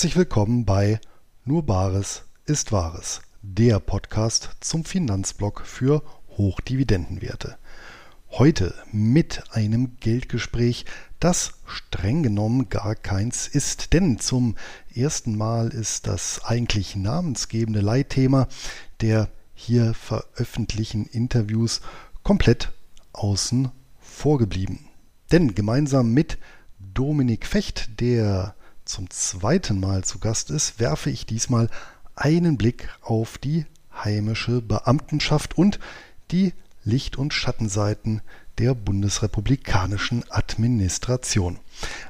Herzlich willkommen bei Nur Bares ist Wahres, der Podcast zum Finanzblock für Hochdividendenwerte. Heute mit einem Geldgespräch, das streng genommen gar keins ist, denn zum ersten Mal ist das eigentlich namensgebende Leitthema der hier veröffentlichten Interviews komplett außen vorgeblieben. Denn gemeinsam mit Dominik Fecht, der zum zweiten Mal zu Gast ist, werfe ich diesmal einen Blick auf die heimische Beamtenschaft und die Licht- und Schattenseiten der bundesrepublikanischen Administration.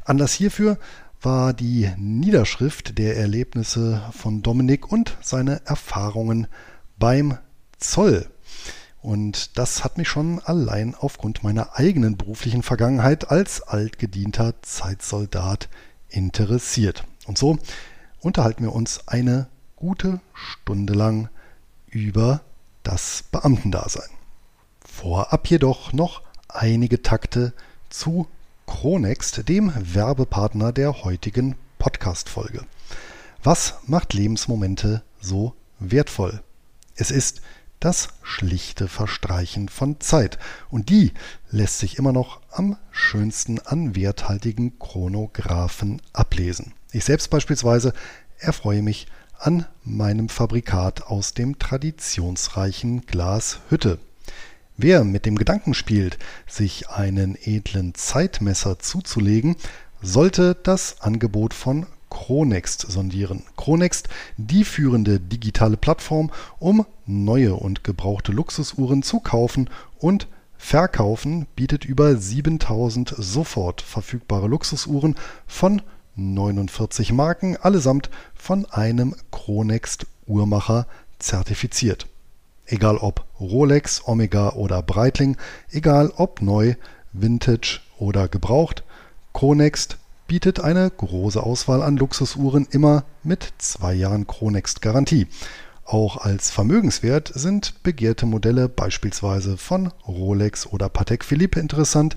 Anlass hierfür war die Niederschrift der Erlebnisse von Dominik und seine Erfahrungen beim Zoll. Und das hat mich schon allein aufgrund meiner eigenen beruflichen Vergangenheit als altgedienter Zeitsoldat interessiert. Und so unterhalten wir uns eine gute Stunde lang über das Beamtendasein. Vorab jedoch noch einige Takte zu Chronext, dem Werbepartner der heutigen Podcast-Folge. Was macht Lebensmomente so wertvoll? Es ist das schlichte Verstreichen von Zeit. Und die lässt sich immer noch am schönsten an werthaltigen Chronographen ablesen. Ich selbst beispielsweise erfreue mich an meinem Fabrikat aus dem traditionsreichen Glas Hütte. Wer mit dem Gedanken spielt, sich einen edlen Zeitmesser zuzulegen, sollte das Angebot von Chronext sondieren. Chronext, die führende digitale Plattform, um neue und gebrauchte Luxusuhren zu kaufen und verkaufen, bietet über 7000 sofort verfügbare Luxusuhren von 49 Marken, allesamt von einem Chronext Uhrmacher zertifiziert. Egal ob Rolex, Omega oder Breitling, egal ob neu, Vintage oder gebraucht, Chronext bietet eine große Auswahl an Luxusuhren immer mit zwei Jahren Chronext Garantie. Auch als Vermögenswert sind begehrte Modelle beispielsweise von Rolex oder Patek Philippe interessant,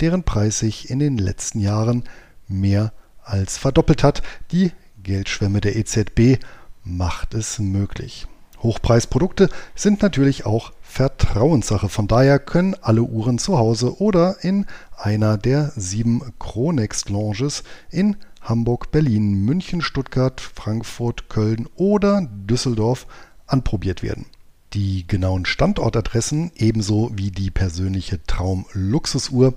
deren Preis sich in den letzten Jahren mehr als verdoppelt hat. Die Geldschwemme der EZB macht es möglich. Hochpreisprodukte sind natürlich auch Vertrauenssache. Von daher können alle Uhren zu Hause oder in einer der sieben Chronext Lounges in Hamburg, Berlin, München, Stuttgart, Frankfurt, Köln oder Düsseldorf anprobiert werden. Die genauen Standortadressen ebenso wie die persönliche Traum-Luxusuhr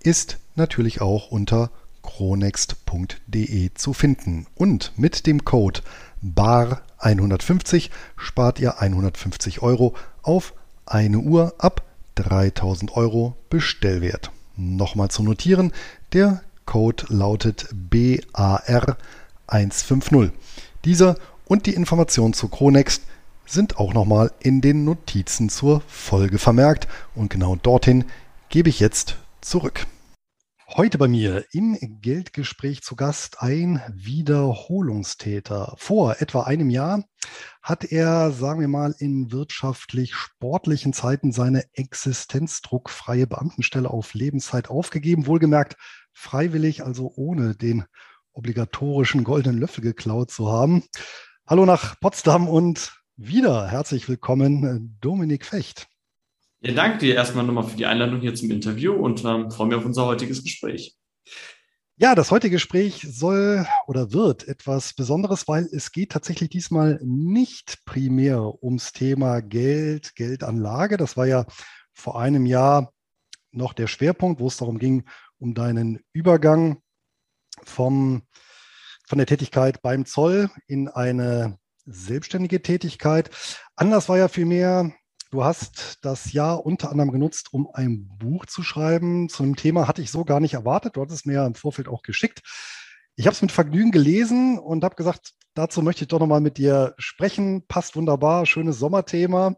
ist natürlich auch unter chronext.de zu finden. Und mit dem Code BAR 150 spart ihr 150 Euro auf eine Uhr ab 3000 Euro Bestellwert. Nochmal zu notieren, der Code lautet BAR150. Dieser und die Informationen zu Chronext sind auch nochmal in den Notizen zur Folge vermerkt und genau dorthin gebe ich jetzt zurück. Heute bei mir im Geldgespräch zu Gast ein Wiederholungstäter. Vor etwa einem Jahr hat er, sagen wir mal, in wirtschaftlich sportlichen Zeiten seine existenzdruckfreie Beamtenstelle auf Lebenszeit aufgegeben. Wohlgemerkt freiwillig, also ohne den obligatorischen goldenen Löffel geklaut zu haben. Hallo nach Potsdam und wieder herzlich willkommen, Dominik Fecht. Ja, danke dir erstmal nochmal für die Einladung hier zum Interview und ähm, freue mich auf unser heutiges Gespräch. Ja, das heutige Gespräch soll oder wird etwas Besonderes, weil es geht tatsächlich diesmal nicht primär ums Thema Geld, Geldanlage. Das war ja vor einem Jahr noch der Schwerpunkt, wo es darum ging, um deinen Übergang vom, von der Tätigkeit beim Zoll in eine selbstständige Tätigkeit. Anders war ja vielmehr Du hast das Jahr unter anderem genutzt, um ein Buch zu schreiben. Zu einem Thema hatte ich so gar nicht erwartet. Du hattest es mir ja im Vorfeld auch geschickt. Ich habe es mit Vergnügen gelesen und habe gesagt, dazu möchte ich doch nochmal mit dir sprechen. Passt wunderbar, schönes Sommerthema,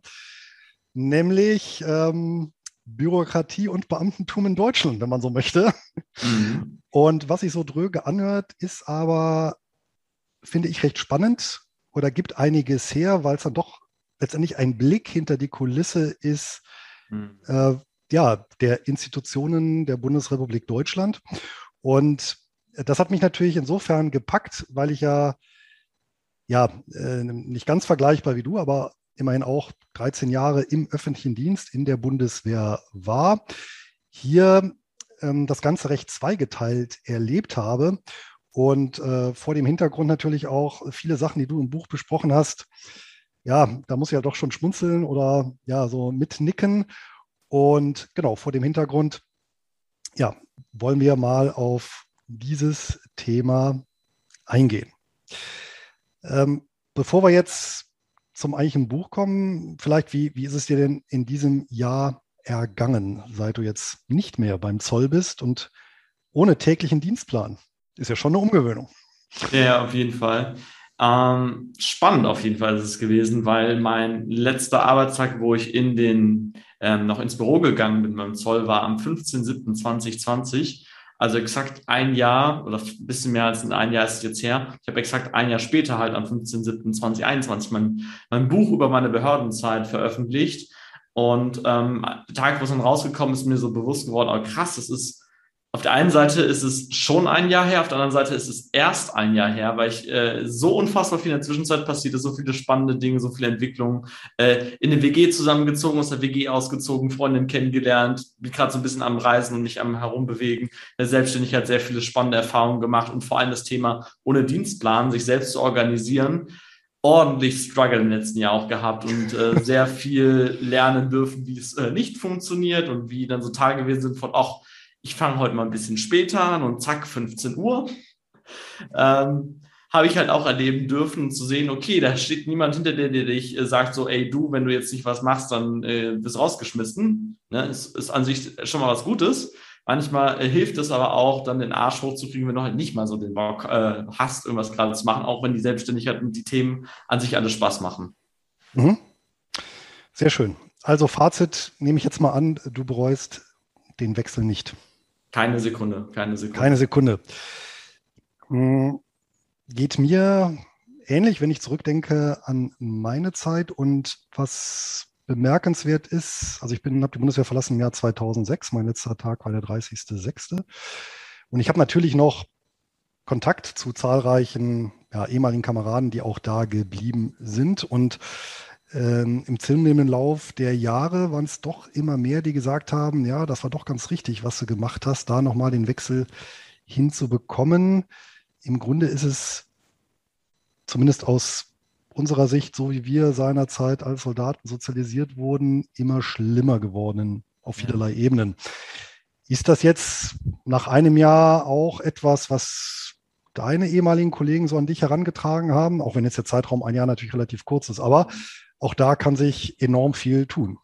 nämlich ähm, Bürokratie und Beamtentum in Deutschland, wenn man so möchte. Mhm. Und was sich so dröge anhört, ist aber, finde ich, recht spannend oder gibt einiges her, weil es dann doch letztendlich ein Blick hinter die Kulisse ist, mhm. äh, ja, der Institutionen der Bundesrepublik Deutschland. Und das hat mich natürlich insofern gepackt, weil ich ja, ja, äh, nicht ganz vergleichbar wie du, aber immerhin auch 13 Jahre im öffentlichen Dienst in der Bundeswehr war. Hier ähm, das Ganze recht zweigeteilt erlebt habe und äh, vor dem Hintergrund natürlich auch viele Sachen, die du im Buch besprochen hast. Ja, da muss ich ja doch schon schmunzeln oder ja, so mitnicken. Und genau, vor dem Hintergrund, ja, wollen wir mal auf dieses Thema eingehen. Ähm, bevor wir jetzt zum eigentlichen Buch kommen, vielleicht, wie, wie ist es dir denn in diesem Jahr ergangen, seit du jetzt nicht mehr beim Zoll bist und ohne täglichen Dienstplan? Ist ja schon eine Umgewöhnung. Ja, auf jeden Fall. Ähm, spannend auf jeden Fall ist es gewesen, weil mein letzter Arbeitstag, wo ich in den ähm, noch ins Büro gegangen bin beim Zoll, war am 15.07.2020. Also exakt ein Jahr oder ein bisschen mehr als ein Jahr ist es jetzt her. Ich habe exakt ein Jahr später halt am 15.07.2021 mein, mein Buch über meine Behördenzeit veröffentlicht. Und ähm, Tag, wo es dann rausgekommen ist, ist mir so bewusst geworden, oh krass, das ist auf der einen Seite ist es schon ein Jahr her, auf der anderen Seite ist es erst ein Jahr her, weil ich äh, so unfassbar viel in der Zwischenzeit passiert ist, so viele spannende Dinge, so viele Entwicklungen. Äh, in eine WG zusammengezogen, aus der WG ausgezogen, Freundin kennengelernt, bin gerade so ein bisschen am Reisen und mich am Herumbewegen. Der Selbstständigkeit sehr viele spannende Erfahrungen gemacht und vor allem das Thema ohne Dienstplan, sich selbst zu organisieren ordentlich Struggle im letzten Jahr auch gehabt und äh, sehr viel lernen dürfen, wie es äh, nicht funktioniert und wie dann so Tage gewesen sind von, ach, ich fange heute mal ein bisschen später an und zack, 15 Uhr. Ähm, habe ich halt auch erleben dürfen zu sehen, okay, da steht niemand hinter dir, der dich äh, sagt so, ey, du, wenn du jetzt nicht was machst, dann äh, wirst rausgeschmissen. Ne? Ist, ist an sich schon mal was Gutes. Manchmal äh, hilft es aber auch, dann den Arsch hochzukriegen, wenn du halt nicht mal so den Bock äh, hast, irgendwas gerade zu machen, auch wenn die Selbstständigkeit und die Themen an sich alle Spaß machen. Mhm. Sehr schön. Also Fazit nehme ich jetzt mal an, du bereust den Wechsel nicht. Keine Sekunde, keine Sekunde. Keine Sekunde. Hm, geht mir ähnlich, wenn ich zurückdenke an meine Zeit und was bemerkenswert ist, also ich bin, habe die Bundeswehr verlassen im Jahr 2006, mein letzter Tag war der 30.06. Und ich habe natürlich noch Kontakt zu zahlreichen ja, ehemaligen Kameraden, die auch da geblieben sind. Und ähm, im zunehmenden Lauf der Jahre waren es doch immer mehr, die gesagt haben, ja, das war doch ganz richtig, was du gemacht hast, da nochmal den Wechsel hinzubekommen. Im Grunde ist es zumindest aus unserer Sicht, so wie wir seinerzeit als Soldaten sozialisiert wurden, immer schlimmer geworden auf vielerlei ja. Ebenen. Ist das jetzt nach einem Jahr auch etwas, was deine ehemaligen Kollegen so an dich herangetragen haben, auch wenn jetzt der Zeitraum ein Jahr natürlich relativ kurz ist, aber auch da kann sich enorm viel tun.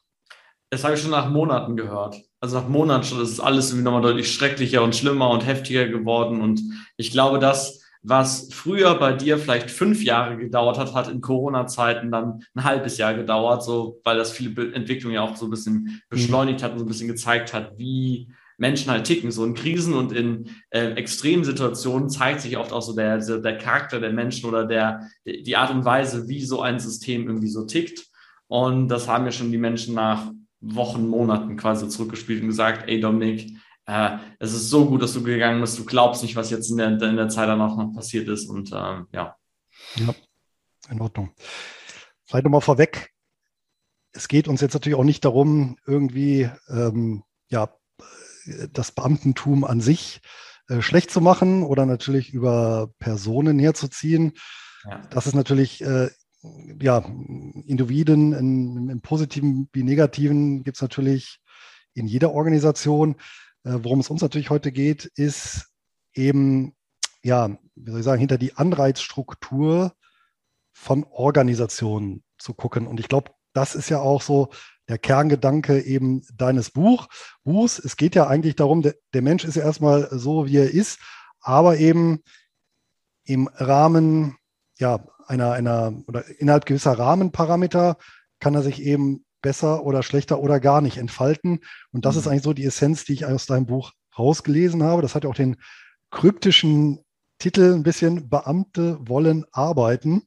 Das habe ich schon nach Monaten gehört. Also nach Monaten schon, ist alles irgendwie nochmal deutlich schrecklicher und schlimmer und heftiger geworden. Und ich glaube, das, was früher bei dir vielleicht fünf Jahre gedauert hat, hat in Corona-Zeiten dann ein halbes Jahr gedauert, so weil das viele Entwicklungen ja auch so ein bisschen mhm. beschleunigt hat und so ein bisschen gezeigt hat, wie Menschen halt ticken. So in Krisen und in äh, extremen Situationen zeigt sich oft auch so der, der Charakter der Menschen oder der, die Art und Weise, wie so ein System irgendwie so tickt. Und das haben ja schon die Menschen nach Wochen, Monaten quasi zurückgespielt und gesagt, ey Dominik, äh, es ist so gut, dass du gegangen bist, du glaubst nicht, was jetzt in der, in der Zeit danach noch passiert ist. Und ähm, ja. Ja, in Ordnung. Vielleicht nochmal vorweg, es geht uns jetzt natürlich auch nicht darum, irgendwie ähm, ja, das Beamtentum an sich äh, schlecht zu machen oder natürlich über Personen herzuziehen. Ja. Das ist natürlich äh, ja, Individuen in, im positiven wie negativen gibt es natürlich in jeder Organisation. Äh, worum es uns natürlich heute geht, ist eben, ja, wie soll ich sagen, hinter die Anreizstruktur von Organisationen zu gucken. Und ich glaube, das ist ja auch so der Kerngedanke eben deines Buch, Buchs. Es geht ja eigentlich darum, der, der Mensch ist ja erstmal so, wie er ist, aber eben im Rahmen ja, einer, einer oder innerhalb gewisser Rahmenparameter kann er sich eben besser oder schlechter oder gar nicht entfalten. Und das mhm. ist eigentlich so die Essenz, die ich aus deinem Buch rausgelesen habe. Das hat ja auch den kryptischen Titel ein bisschen Beamte wollen arbeiten.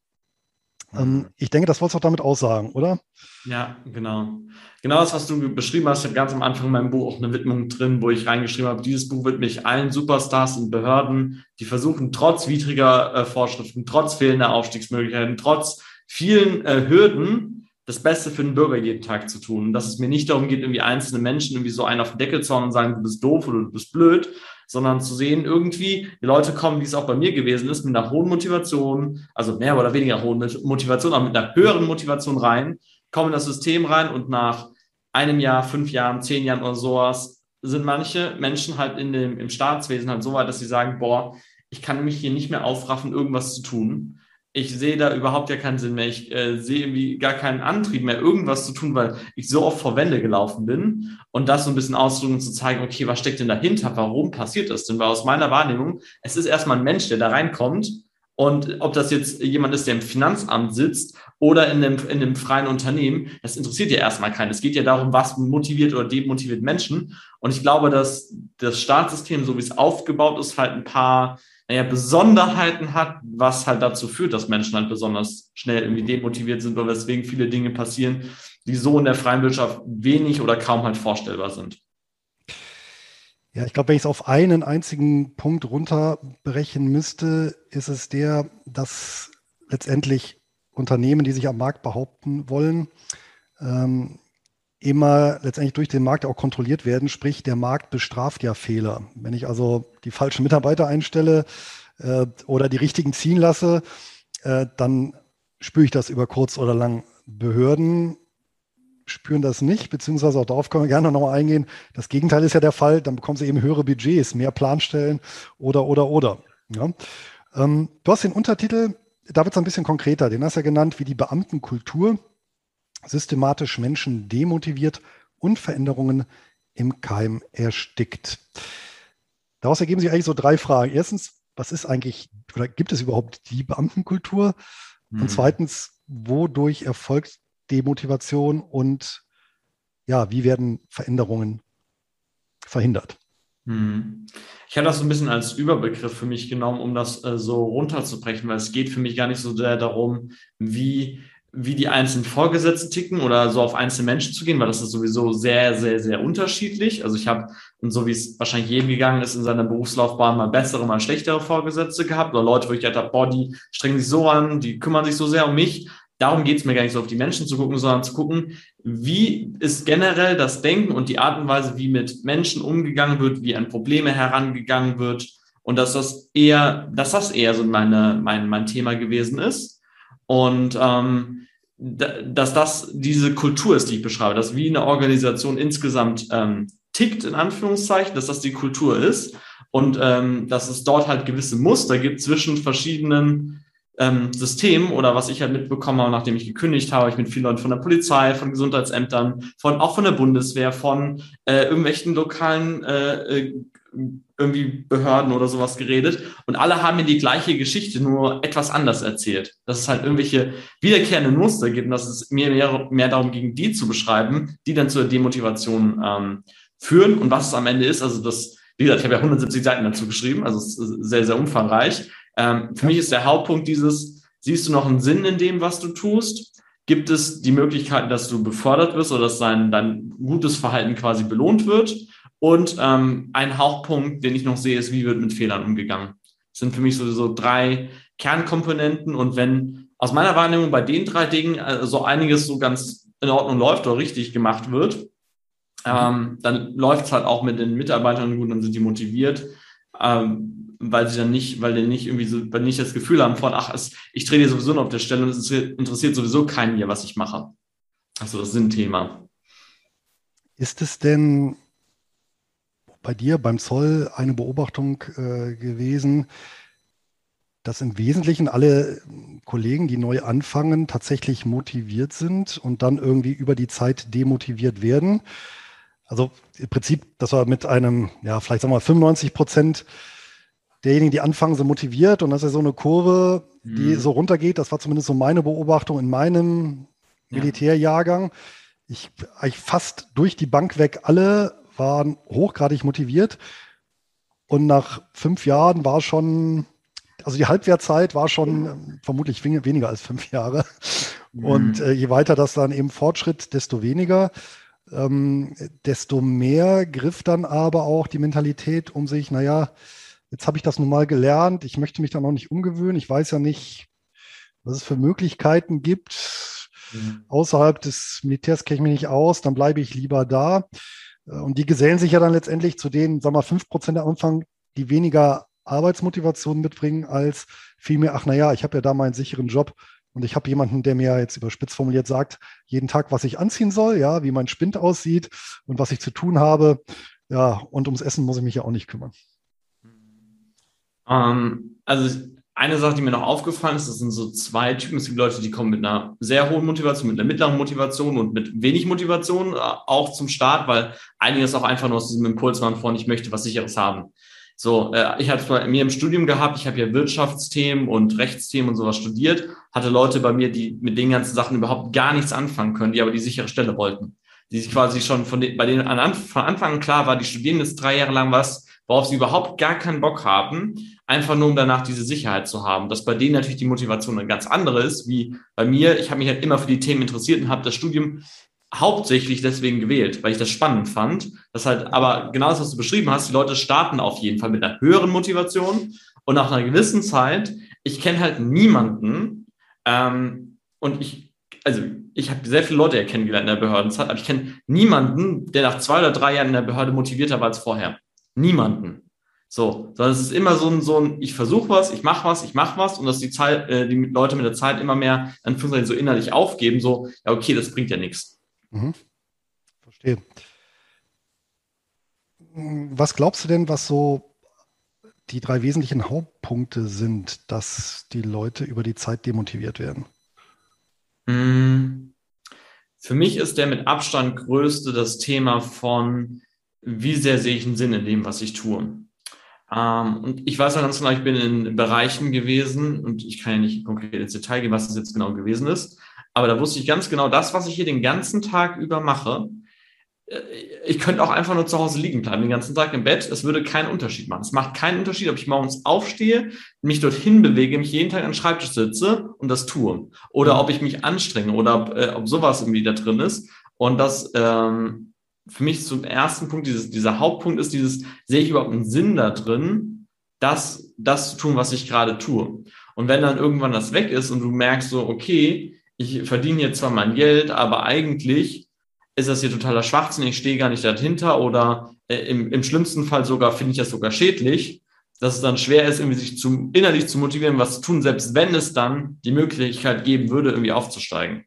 Ähm, ich denke, das wolltest du auch damit aussagen, oder? Ja, genau. Genau das, was du beschrieben hast. Ich habe ganz am Anfang in meinem Buch auch eine Widmung drin, wo ich reingeschrieben habe, dieses Buch widme ich allen Superstars und Behörden, die versuchen, trotz widriger äh, Vorschriften, trotz fehlender Aufstiegsmöglichkeiten, trotz vielen äh, Hürden, das Beste für den Bürger jeden Tag zu tun. Und dass es mir nicht darum geht, irgendwie einzelne Menschen irgendwie so einen auf den Deckel zu hauen und sagen, du bist doof oder du bist blöd, sondern zu sehen, irgendwie, die Leute kommen, wie es auch bei mir gewesen ist, mit einer hohen Motivation, also mehr oder weniger hohen Motivation, aber mit einer höheren Motivation rein, kommen in das System rein und nach einem Jahr, fünf Jahren, zehn Jahren oder sowas sind manche Menschen halt in dem, im Staatswesen halt so weit, dass sie sagen, boah, ich kann mich hier nicht mehr aufraffen, irgendwas zu tun ich sehe da überhaupt ja keinen Sinn mehr. Ich äh, sehe irgendwie gar keinen Antrieb mehr, irgendwas zu tun, weil ich so oft vor Wände gelaufen bin und das so ein bisschen auszudrücken und zu zeigen, okay, was steckt denn dahinter? Warum passiert das denn? Weil aus meiner Wahrnehmung, es ist erstmal ein Mensch, der da reinkommt und ob das jetzt jemand ist, der im Finanzamt sitzt oder in einem, in einem freien Unternehmen, das interessiert ja erstmal keinen. Es geht ja darum, was motiviert oder demotiviert Menschen. Und ich glaube, dass das Staatssystem, so wie es aufgebaut ist, halt ein paar naja, Besonderheiten hat, was halt dazu führt, dass Menschen halt besonders schnell irgendwie demotiviert sind oder weswegen viele Dinge passieren, die so in der freien Wirtschaft wenig oder kaum halt vorstellbar sind. Ja, ich glaube, wenn ich es auf einen einzigen Punkt runterbrechen müsste, ist es der, dass letztendlich Unternehmen, die sich am Markt behaupten wollen, ähm, immer letztendlich durch den Markt auch kontrolliert werden. Sprich, der Markt bestraft ja Fehler. Wenn ich also die falschen Mitarbeiter einstelle äh, oder die richtigen ziehen lasse, äh, dann spüre ich das über kurz oder lang. Behörden spüren das nicht, beziehungsweise auch darauf können wir gerne nochmal eingehen. Das Gegenteil ist ja der Fall, dann bekommen sie eben höhere Budgets, mehr Planstellen oder, oder, oder. Ja. Ähm, du hast den Untertitel, da wird es ein bisschen konkreter, den hast du ja genannt, wie die Beamtenkultur systematisch Menschen demotiviert und Veränderungen im Keim erstickt. Daraus ergeben sich eigentlich so drei Fragen. Erstens, was ist eigentlich oder gibt es überhaupt die Beamtenkultur? Mhm. Und zweitens, wodurch erfolgt Demotivation und ja, wie werden Veränderungen verhindert? Mhm. Ich habe das so ein bisschen als Überbegriff für mich genommen, um das äh, so runterzubrechen, weil es geht für mich gar nicht so sehr darum, wie wie die einzelnen Vorgesetzten ticken oder so auf einzelne Menschen zu gehen, weil das ist sowieso sehr, sehr, sehr unterschiedlich. Also ich habe, und so wie es wahrscheinlich jedem gegangen ist, in seiner Berufslaufbahn mal bessere, mal schlechtere Vorgesetzte gehabt oder Leute, wo ich gedacht habe, boah, die strengen sich so an, die kümmern sich so sehr um mich. Darum geht es mir gar nicht so auf die Menschen zu gucken, sondern zu gucken, wie ist generell das Denken und die Art und Weise, wie mit Menschen umgegangen wird, wie an Probleme herangegangen wird und dass das eher, dass das eher so meine, mein, mein Thema gewesen ist. Und ähm, dass das diese Kultur ist, die ich beschreibe, dass wie eine Organisation insgesamt ähm, tickt, in Anführungszeichen, dass das die Kultur ist und ähm, dass es dort halt gewisse Muster gibt zwischen verschiedenen ähm, Systemen oder was ich halt mitbekommen habe, nachdem ich gekündigt habe, ich mit vielen Leuten von der Polizei, von Gesundheitsämtern, von auch von der Bundeswehr, von äh, irgendwelchen lokalen äh, äh irgendwie Behörden oder sowas geredet und alle haben mir die gleiche Geschichte nur etwas anders erzählt. Dass es halt irgendwelche wiederkehrenden Muster gibt und dass es mir mehr, mehr darum ging, die zu beschreiben, die dann zur Demotivation ähm, führen und was es am Ende ist. Also das, wie gesagt, ich habe ja 170 Seiten dazu geschrieben, also es ist sehr, sehr umfangreich. Ähm, für mich ist der Hauptpunkt dieses, siehst du noch einen Sinn in dem, was du tust? Gibt es die Möglichkeit, dass du befördert wirst oder dass dein, dein gutes Verhalten quasi belohnt wird? Und ähm, ein Hauptpunkt, den ich noch sehe, ist, wie wird mit Fehlern umgegangen. Das sind für mich sowieso drei Kernkomponenten. Und wenn aus meiner Wahrnehmung bei den drei Dingen äh, so einiges so ganz in Ordnung läuft oder richtig gemacht wird, ähm, dann läuft es halt auch mit den Mitarbeitern gut, dann sind die motiviert, ähm, weil sie dann nicht, weil die nicht irgendwie so, nicht das Gefühl haben von, ach, es, ich drehe sowieso noch auf der Stelle und es interessiert sowieso keinen hier, was ich mache. Also das ist ein Thema. Ist es denn bei dir beim Zoll eine Beobachtung äh, gewesen, dass im Wesentlichen alle Kollegen, die neu anfangen, tatsächlich motiviert sind und dann irgendwie über die Zeit demotiviert werden. Also im Prinzip, dass wir mit einem, ja, vielleicht sagen wir 95 Prozent derjenigen, die anfangen, sind motiviert und das ist so eine Kurve, die mhm. so runtergeht. Das war zumindest so meine Beobachtung in meinem Militärjahrgang. Ich eigentlich fast durch die Bank weg alle waren hochgradig motiviert. Und nach fünf Jahren war schon also die Halbwertzeit war schon ähm, vermutlich weniger als fünf Jahre. Mhm. Und äh, je weiter das dann eben fortschritt, desto weniger. Ähm, desto mehr griff dann aber auch die Mentalität um sich, naja, jetzt habe ich das nun mal gelernt, ich möchte mich da noch nicht umgewöhnen, ich weiß ja nicht, was es für Möglichkeiten gibt. Mhm. Außerhalb des Militärs kenne ich mich nicht aus, dann bleibe ich lieber da. Äh, und die gesellen sich ja dann letztendlich zu den, sagen wir mal, fünf Prozent am Anfang, die weniger Arbeitsmotivation mitbringen, als vielmehr, ach naja, ich habe ja da meinen sicheren Job und ich habe jemanden, der mir jetzt überspitzt formuliert sagt, jeden Tag, was ich anziehen soll, ja, wie mein Spind aussieht und was ich zu tun habe. Ja, und ums Essen muss ich mich ja auch nicht kümmern. Ähm, also eine Sache, die mir noch aufgefallen ist, das sind so zwei Typen. Es gibt Leute, die kommen mit einer sehr hohen Motivation, mit einer mittleren Motivation und mit wenig Motivation, äh, auch zum Start, weil einiges auch einfach nur aus diesem Impuls waren von, ich möchte was Sicheres haben. So, äh, ich habe es bei mir im Studium gehabt, ich habe ja Wirtschaftsthemen und Rechtsthemen und sowas studiert, hatte Leute bei mir, die mit den ganzen Sachen überhaupt gar nichts anfangen können, die aber die sichere Stelle wollten. Die sich quasi schon von den, bei denen an, von Anfang an klar war, die studieren jetzt drei Jahre lang was, worauf sie überhaupt gar keinen Bock haben, einfach nur um danach diese Sicherheit zu haben. Dass bei denen natürlich die Motivation eine ganz andere ist, wie bei mir. Ich habe mich halt immer für die Themen interessiert und habe das Studium hauptsächlich deswegen gewählt, weil ich das spannend fand. Das halt, aber genau das, was du beschrieben hast, die Leute starten auf jeden Fall mit einer höheren Motivation und nach einer gewissen Zeit, ich kenne halt niemanden ähm, und ich, also ich habe sehr viele Leute ja kennengelernt in der Behördenzeit, aber ich kenne niemanden, der nach zwei oder drei Jahren in der Behörde motivierter war als vorher. Niemanden. So, sondern es ist immer so ein, so ein ich versuche was, ich mache was, ich mache was und dass die Zeit, äh, die Leute mit der Zeit immer mehr an so innerlich aufgeben, so, ja, okay, das bringt ja nichts. Mhm. Verstehe. Was glaubst du denn, was so die drei wesentlichen Hauptpunkte sind, dass die Leute über die Zeit demotiviert werden? Hm. Für mich ist der mit Abstand größte das Thema von, wie sehr sehe ich einen Sinn in dem, was ich tue. Ähm, und ich weiß ja ganz genau, ich bin in Bereichen gewesen und ich kann ja nicht konkret ins Detail gehen, was das jetzt genau gewesen ist. Aber da wusste ich ganz genau, das, was ich hier den ganzen Tag über mache, äh, ich könnte auch einfach nur zu Hause liegen bleiben, den ganzen Tag im Bett. Es würde keinen Unterschied machen. Es macht keinen Unterschied, ob ich morgens aufstehe, mich dorthin bewege, mich jeden Tag an den Schreibtisch sitze und das tue. Oder ob ich mich anstrenge oder äh, ob sowas irgendwie da drin ist. Und das ähm, für mich zum ersten Punkt, dieses, dieser Hauptpunkt ist dieses, sehe ich überhaupt einen Sinn da drin, das, das zu tun, was ich gerade tue. Und wenn dann irgendwann das weg ist und du merkst so, okay, ich verdiene jetzt zwar mein Geld, aber eigentlich ist das hier totaler Schwachsinn, ich stehe gar nicht dahinter oder äh, im, im schlimmsten Fall sogar finde ich das sogar schädlich, dass es dann schwer ist, irgendwie sich zu, innerlich zu motivieren, was zu tun, selbst wenn es dann die Möglichkeit geben würde, irgendwie aufzusteigen.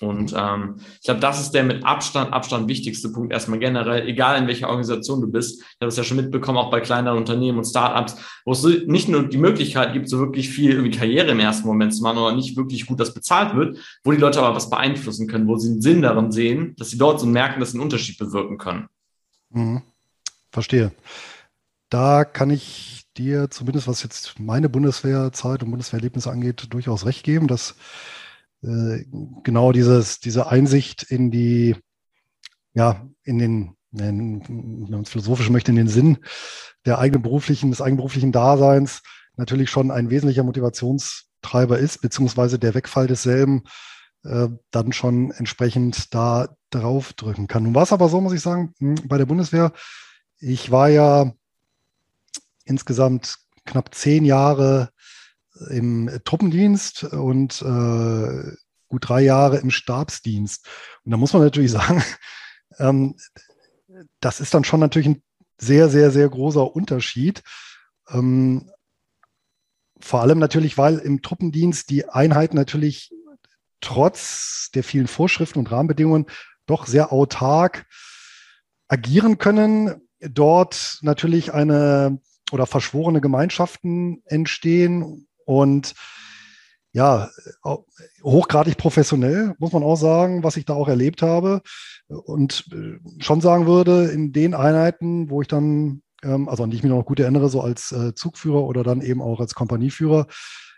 Und ähm, ich glaube, das ist der mit Abstand, Abstand wichtigste Punkt erstmal generell, egal in welcher Organisation du bist. Ich habe es ja schon mitbekommen, auch bei kleineren Unternehmen und Startups, wo es nicht nur die Möglichkeit gibt, so wirklich viel irgendwie Karriere im ersten Moment zu machen oder nicht wirklich gut das bezahlt wird, wo die Leute aber was beeinflussen können, wo sie einen Sinn darin sehen, dass sie dort so merken, dass sie einen Unterschied bewirken können. Mhm. Verstehe. Da kann ich dir zumindest, was jetzt meine Bundeswehrzeit und Bundeswehrerlebnisse angeht, durchaus recht geben, dass äh, genau dieses, diese Einsicht in die, ja, in den, wenn man es philosophisch möchte, in den Sinn der eigenen beruflichen, des eigenberuflichen Daseins natürlich schon ein wesentlicher Motivationstreiber ist, beziehungsweise der Wegfall desselben äh, dann schon entsprechend da drauf drücken kann. Nun war es aber so, muss ich sagen, hm, bei der Bundeswehr, ich war ja insgesamt knapp zehn Jahre im Truppendienst und äh, gut drei Jahre im Stabsdienst. Und da muss man natürlich sagen, ähm, das ist dann schon natürlich ein sehr, sehr, sehr großer Unterschied. Ähm, vor allem natürlich, weil im Truppendienst die Einheiten natürlich trotz der vielen Vorschriften und Rahmenbedingungen doch sehr autark agieren können. Dort natürlich eine oder verschworene Gemeinschaften entstehen und ja, hochgradig professionell, muss man auch sagen, was ich da auch erlebt habe. Und äh, schon sagen würde, in den Einheiten, wo ich dann, ähm, also an die ich mich noch gut erinnere, so als äh, Zugführer oder dann eben auch als Kompanieführer,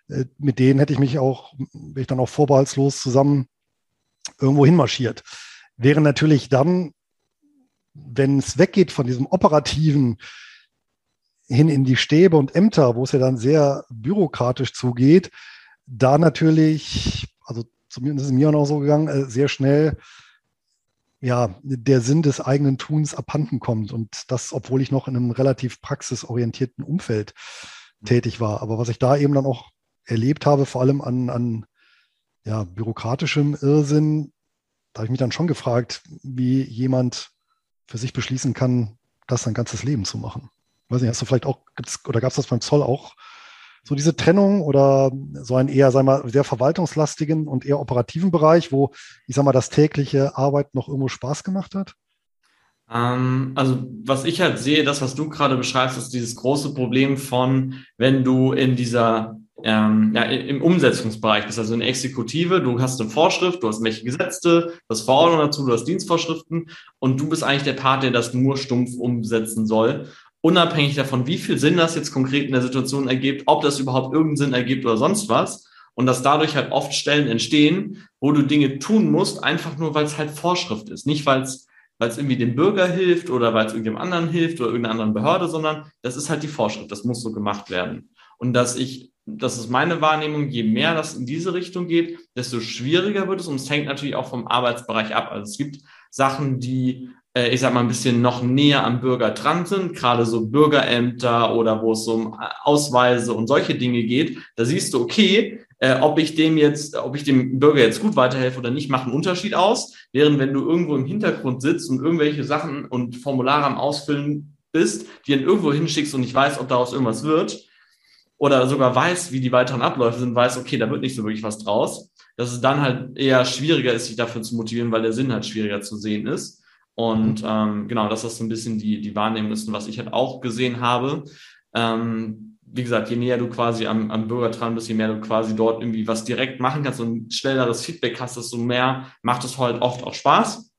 äh, mit denen hätte ich mich auch, wäre ich dann auch vorbehaltslos zusammen irgendwo hinmarschiert. Wäre natürlich dann, wenn es weggeht von diesem operativen, hin in die Stäbe und Ämter, wo es ja dann sehr bürokratisch zugeht, da natürlich, also zumindest ist es mir auch noch so gegangen, äh, sehr schnell ja, der Sinn des eigenen Tuns abhanden kommt. Und das, obwohl ich noch in einem relativ praxisorientierten Umfeld tätig war. Aber was ich da eben dann auch erlebt habe, vor allem an, an ja, bürokratischem Irrsinn, da habe ich mich dann schon gefragt, wie jemand für sich beschließen kann, das sein ganzes Leben zu machen. Weiß nicht, hast du vielleicht auch, gibt's, oder gab es das beim Zoll auch so diese Trennung oder so einen eher, sagen wir mal, sehr verwaltungslastigen und eher operativen Bereich, wo, ich sag mal, das tägliche Arbeit noch irgendwo Spaß gemacht hat? Ähm, also, was ich halt sehe, das, was du gerade beschreibst, ist dieses große Problem von, wenn du in dieser ähm, ja, im Umsetzungsbereich bist, also in Exekutive, du hast eine Vorschrift, du hast welche Gesetze, du hast Verordnungen dazu, du hast Dienstvorschriften und du bist eigentlich der Part, der das nur stumpf umsetzen soll unabhängig davon, wie viel Sinn das jetzt konkret in der Situation ergibt, ob das überhaupt irgendeinen Sinn ergibt oder sonst was. Und dass dadurch halt oft Stellen entstehen, wo du Dinge tun musst, einfach nur, weil es halt Vorschrift ist. Nicht, weil es weil es irgendwie dem Bürger hilft oder weil es irgendjemand anderen hilft oder irgendeiner anderen Behörde, sondern das ist halt die Vorschrift. Das muss so gemacht werden. Und dass ich, das ist meine Wahrnehmung, je mehr das in diese Richtung geht, desto schwieriger wird es. Und es hängt natürlich auch vom Arbeitsbereich ab. Also es gibt Sachen, die ich sag mal, ein bisschen noch näher am Bürger dran sind, gerade so Bürgerämter oder wo es um äh, Ausweise und solche Dinge geht, da siehst du, okay, äh, ob ich dem jetzt, ob ich dem Bürger jetzt gut weiterhelfe oder nicht, macht einen Unterschied aus. Während wenn du irgendwo im Hintergrund sitzt und irgendwelche Sachen und Formulare am Ausfüllen bist, die dann irgendwo hinschickst und nicht weißt, ob daraus irgendwas wird, oder sogar weiß, wie die weiteren Abläufe sind, weiß, okay, da wird nicht so wirklich was draus, dass es dann halt eher schwieriger ist, sich dafür zu motivieren, weil der Sinn halt schwieriger zu sehen ist. Und ähm, genau, das ist so ein bisschen die, die Wahrnehmung ist, was ich halt auch gesehen habe. Ähm, wie gesagt, je näher du quasi am, am Bürger dran bist, je mehr du quasi dort irgendwie was direkt machen kannst und schnelleres Feedback hast, desto mehr macht es halt oft auch Spaß.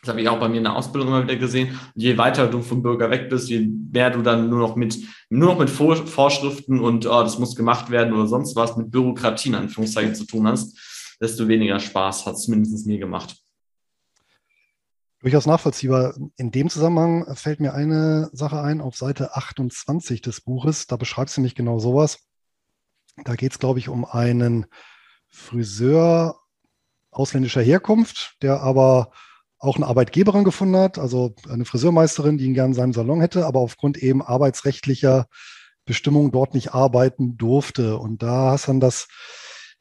Das habe ich auch bei mir in der Ausbildung immer wieder gesehen. Und je weiter du vom Bürger weg bist, je mehr du dann nur noch mit, nur noch mit Vorschriften und oh, das muss gemacht werden oder sonst was mit Bürokratie in Anführungszeichen zu tun hast, desto weniger Spaß hat es mindestens mir gemacht. Durchaus nachvollziehbar. In dem Zusammenhang fällt mir eine Sache ein auf Seite 28 des Buches. Da beschreibst du nämlich genau sowas. Da geht es, glaube ich, um einen Friseur ausländischer Herkunft, der aber auch eine Arbeitgeberin gefunden hat, also eine Friseurmeisterin, die ihn gerne in seinem Salon hätte, aber aufgrund eben arbeitsrechtlicher Bestimmungen dort nicht arbeiten durfte. Und da hast dann das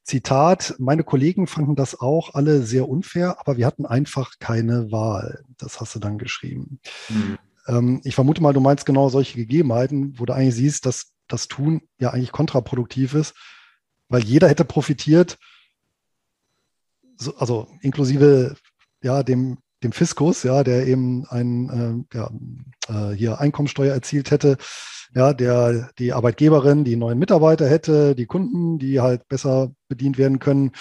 Zitat, meine Kollegen fanden das auch alle sehr unfair, aber wir hatten einfach keine Wahl. Das hast du dann geschrieben. Mhm. Ähm, ich vermute mal, du meinst genau solche Gegebenheiten, wo du eigentlich siehst, dass das Tun ja eigentlich kontraproduktiv ist, weil jeder hätte profitiert, so, also inklusive ja, dem, dem Fiskus, ja, der eben ein, äh, ja, äh, hier Einkommensteuer erzielt hätte, ja, der die Arbeitgeberin, die neuen Mitarbeiter hätte, die Kunden, die halt besser bedient werden können.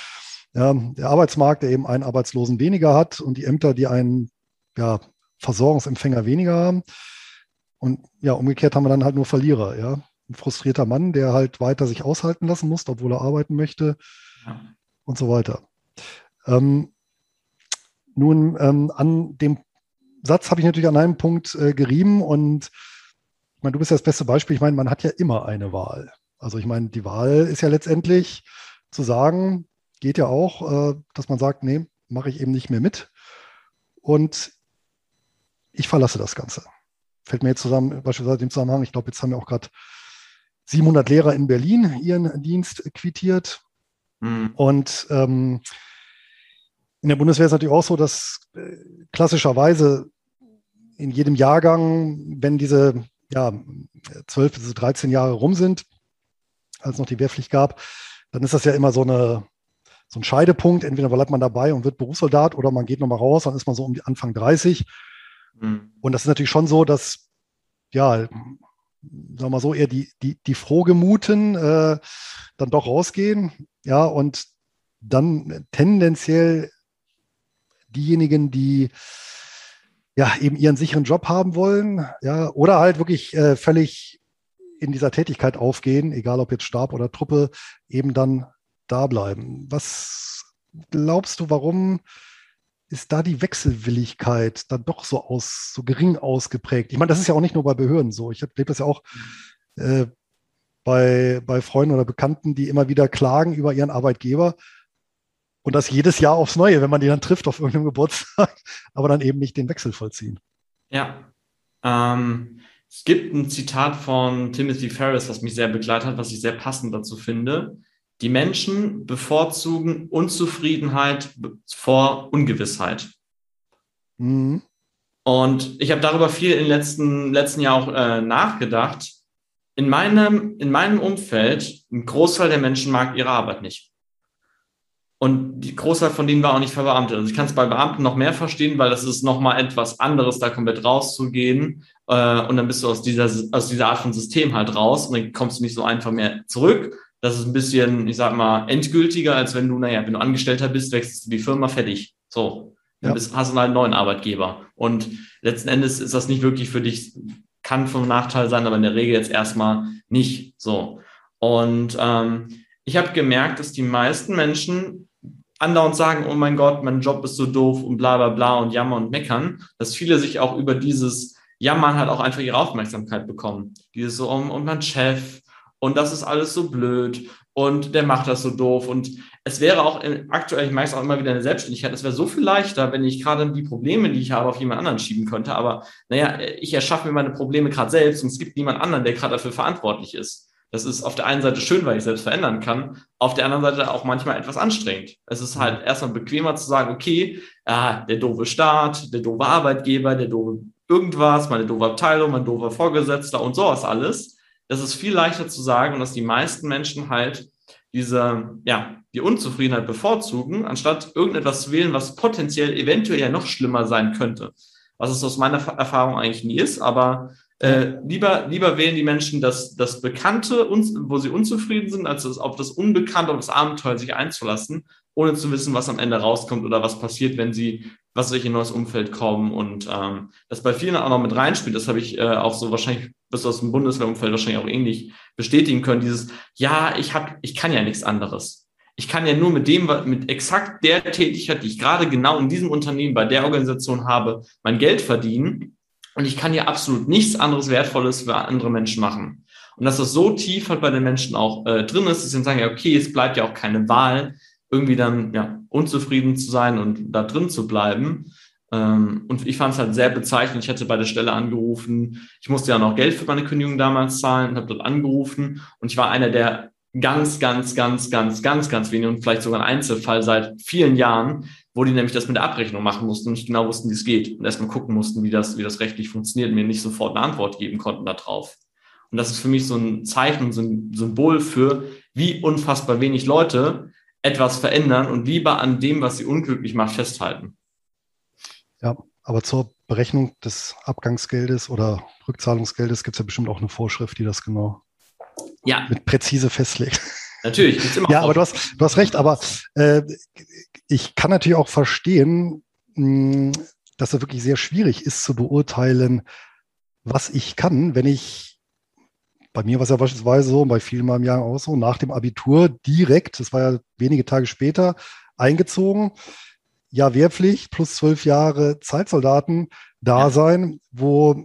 Ja, der Arbeitsmarkt, der eben einen Arbeitslosen weniger hat und die Ämter, die einen ja, Versorgungsempfänger weniger haben. Und ja, umgekehrt haben wir dann halt nur Verlierer, ja. Ein frustrierter Mann, der halt weiter sich aushalten lassen muss, obwohl er arbeiten möchte ja. und so weiter. Ähm, nun, ähm, an dem Satz habe ich natürlich an einem Punkt äh, gerieben und meine, du bist ja das beste Beispiel. Ich meine, man hat ja immer eine Wahl. Also ich meine, die Wahl ist ja letztendlich zu sagen, geht ja auch, äh, dass man sagt, nee, mache ich eben nicht mehr mit. Und ich verlasse das Ganze. Fällt mir jetzt zusammen, beispielsweise im Zusammenhang, ich glaube, jetzt haben wir auch gerade 700 Lehrer in Berlin ihren Dienst quittiert. Mhm. Und ähm, in der Bundeswehr ist es natürlich auch so, dass äh, klassischerweise in jedem Jahrgang, wenn diese ja, 12 bis 13 Jahre rum sind, als noch die Wehrpflicht gab, dann ist das ja immer so, eine, so ein Scheidepunkt. Entweder bleibt man dabei und wird Berufssoldat oder man geht nochmal raus, dann ist man so um die Anfang 30. Mhm. Und das ist natürlich schon so, dass, ja, sagen wir mal so, eher die, die, die Frohgemuten äh, dann doch rausgehen. Ja, und dann tendenziell diejenigen, die ja, eben ihren sicheren Job haben wollen, ja, oder halt wirklich äh, völlig in dieser Tätigkeit aufgehen, egal ob jetzt Stab oder Truppe, eben dann da bleiben. Was glaubst du, warum ist da die Wechselwilligkeit dann doch so aus, so gering ausgeprägt? Ich meine, das ist ja auch nicht nur bei Behörden so. Ich erlebe das ja auch äh, bei, bei Freunden oder Bekannten, die immer wieder klagen über ihren Arbeitgeber. Und das jedes Jahr aufs Neue, wenn man die dann trifft auf irgendeinem Geburtstag, aber dann eben nicht den Wechsel vollziehen. Ja. Ähm, es gibt ein Zitat von Timothy Ferris, was mich sehr begleitet hat, was ich sehr passend dazu finde. Die Menschen bevorzugen Unzufriedenheit vor Ungewissheit. Mhm. Und ich habe darüber viel im letzten, letzten Jahr auch äh, nachgedacht. In meinem, in meinem Umfeld, ein Großteil der Menschen mag ihre Arbeit nicht. Und die Großteil von denen war auch nicht verbeamtet. Also ich kann es bei Beamten noch mehr verstehen, weil das ist nochmal etwas anderes, da komplett rauszugehen. Äh, und dann bist du aus dieser, aus dieser Art von System halt raus und dann kommst du nicht so einfach mehr zurück. Das ist ein bisschen, ich sag mal, endgültiger, als wenn du, naja, wenn du Angestellter bist, wechselst du die Firma fertig. So. Dann ja. bist, hast du halt einen neuen Arbeitgeber. Und letzten Endes ist das nicht wirklich für dich, kann von Nachteil sein, aber in der Regel jetzt erstmal nicht so. Und ähm, ich habe gemerkt, dass die meisten Menschen andauernd sagen, oh mein Gott, mein Job ist so doof und bla bla bla und jammern und meckern, dass viele sich auch über dieses Jammern halt auch einfach ihre Aufmerksamkeit bekommen. Dieses so, um, und mein Chef und das ist alles so blöd und der macht das so doof und es wäre auch in, aktuell, ich merke es auch immer wieder in der Selbstständigkeit, es wäre so viel leichter, wenn ich gerade die Probleme, die ich habe, auf jemand anderen schieben könnte. Aber naja, ich erschaffe mir meine Probleme gerade selbst und es gibt niemand anderen, der gerade dafür verantwortlich ist. Das ist auf der einen Seite schön, weil ich selbst verändern kann, auf der anderen Seite auch manchmal etwas anstrengend. Es ist halt mhm. erstmal bequemer zu sagen, okay, ah, der doofe Staat, der doofe Arbeitgeber, der doofe irgendwas, meine doofe Abteilung, mein doofer Vorgesetzter und sowas alles. Das ist viel leichter zu sagen und dass die meisten Menschen halt diese, ja, die Unzufriedenheit bevorzugen, anstatt irgendetwas zu wählen, was potenziell eventuell ja noch schlimmer sein könnte. Was es aus meiner Erfahrung eigentlich nie ist, aber äh, lieber, lieber wählen die Menschen das, das Bekannte, wo sie unzufrieden sind, als das, auf das Unbekannte, auf das Abenteuer sich einzulassen, ohne zu wissen, was am Ende rauskommt oder was passiert, wenn sie, was in ein neues Umfeld kommen. Und ähm, das bei vielen auch noch mit reinspielt, das habe ich äh, auch so wahrscheinlich bis aus dem Bundeswehrumfeld wahrscheinlich auch ähnlich bestätigen können. Dieses, ja, ich hab, ich kann ja nichts anderes. Ich kann ja nur mit dem, mit exakt der Tätigkeit, die ich gerade genau in diesem Unternehmen, bei der Organisation habe, mein Geld verdienen und ich kann hier absolut nichts anderes Wertvolles für andere Menschen machen. Und dass das so tief halt bei den Menschen auch äh, drin ist, dass sie dann sagen, ja, okay, es bleibt ja auch keine Wahl, irgendwie dann ja unzufrieden zu sein und da drin zu bleiben. Ähm, und ich fand es halt sehr bezeichnend. Ich hatte bei der Stelle angerufen. Ich musste ja noch Geld für meine Kündigung damals zahlen und habe dort angerufen. Und ich war einer der ganz, ganz, ganz, ganz, ganz, ganz wenigen und vielleicht sogar ein Einzelfall seit vielen Jahren, wo die nämlich das mit der Abrechnung machen mussten und nicht genau wussten, wie es geht und erstmal gucken mussten, wie das, wie das rechtlich funktioniert und mir nicht sofort eine Antwort geben konnten darauf. Und das ist für mich so ein Zeichen, so ein Symbol für, wie unfassbar wenig Leute etwas verändern und lieber an dem, was sie unglücklich macht, festhalten. Ja, aber zur Berechnung des Abgangsgeldes oder Rückzahlungsgeldes gibt es ja bestimmt auch eine Vorschrift, die das genau ja. mit präzise festlegt. Natürlich, gibt's immer. ja, aber du hast, du hast recht, aber äh, ich kann natürlich auch verstehen, mh, dass es wirklich sehr schwierig ist zu beurteilen, was ich kann, wenn ich, bei mir war es ja beispielsweise so, bei vielen meinem Jahr auch so, nach dem Abitur direkt, das war ja wenige Tage später, eingezogen, ja, Wehrpflicht plus zwölf Jahre Zeitsoldaten da sein, ja. wo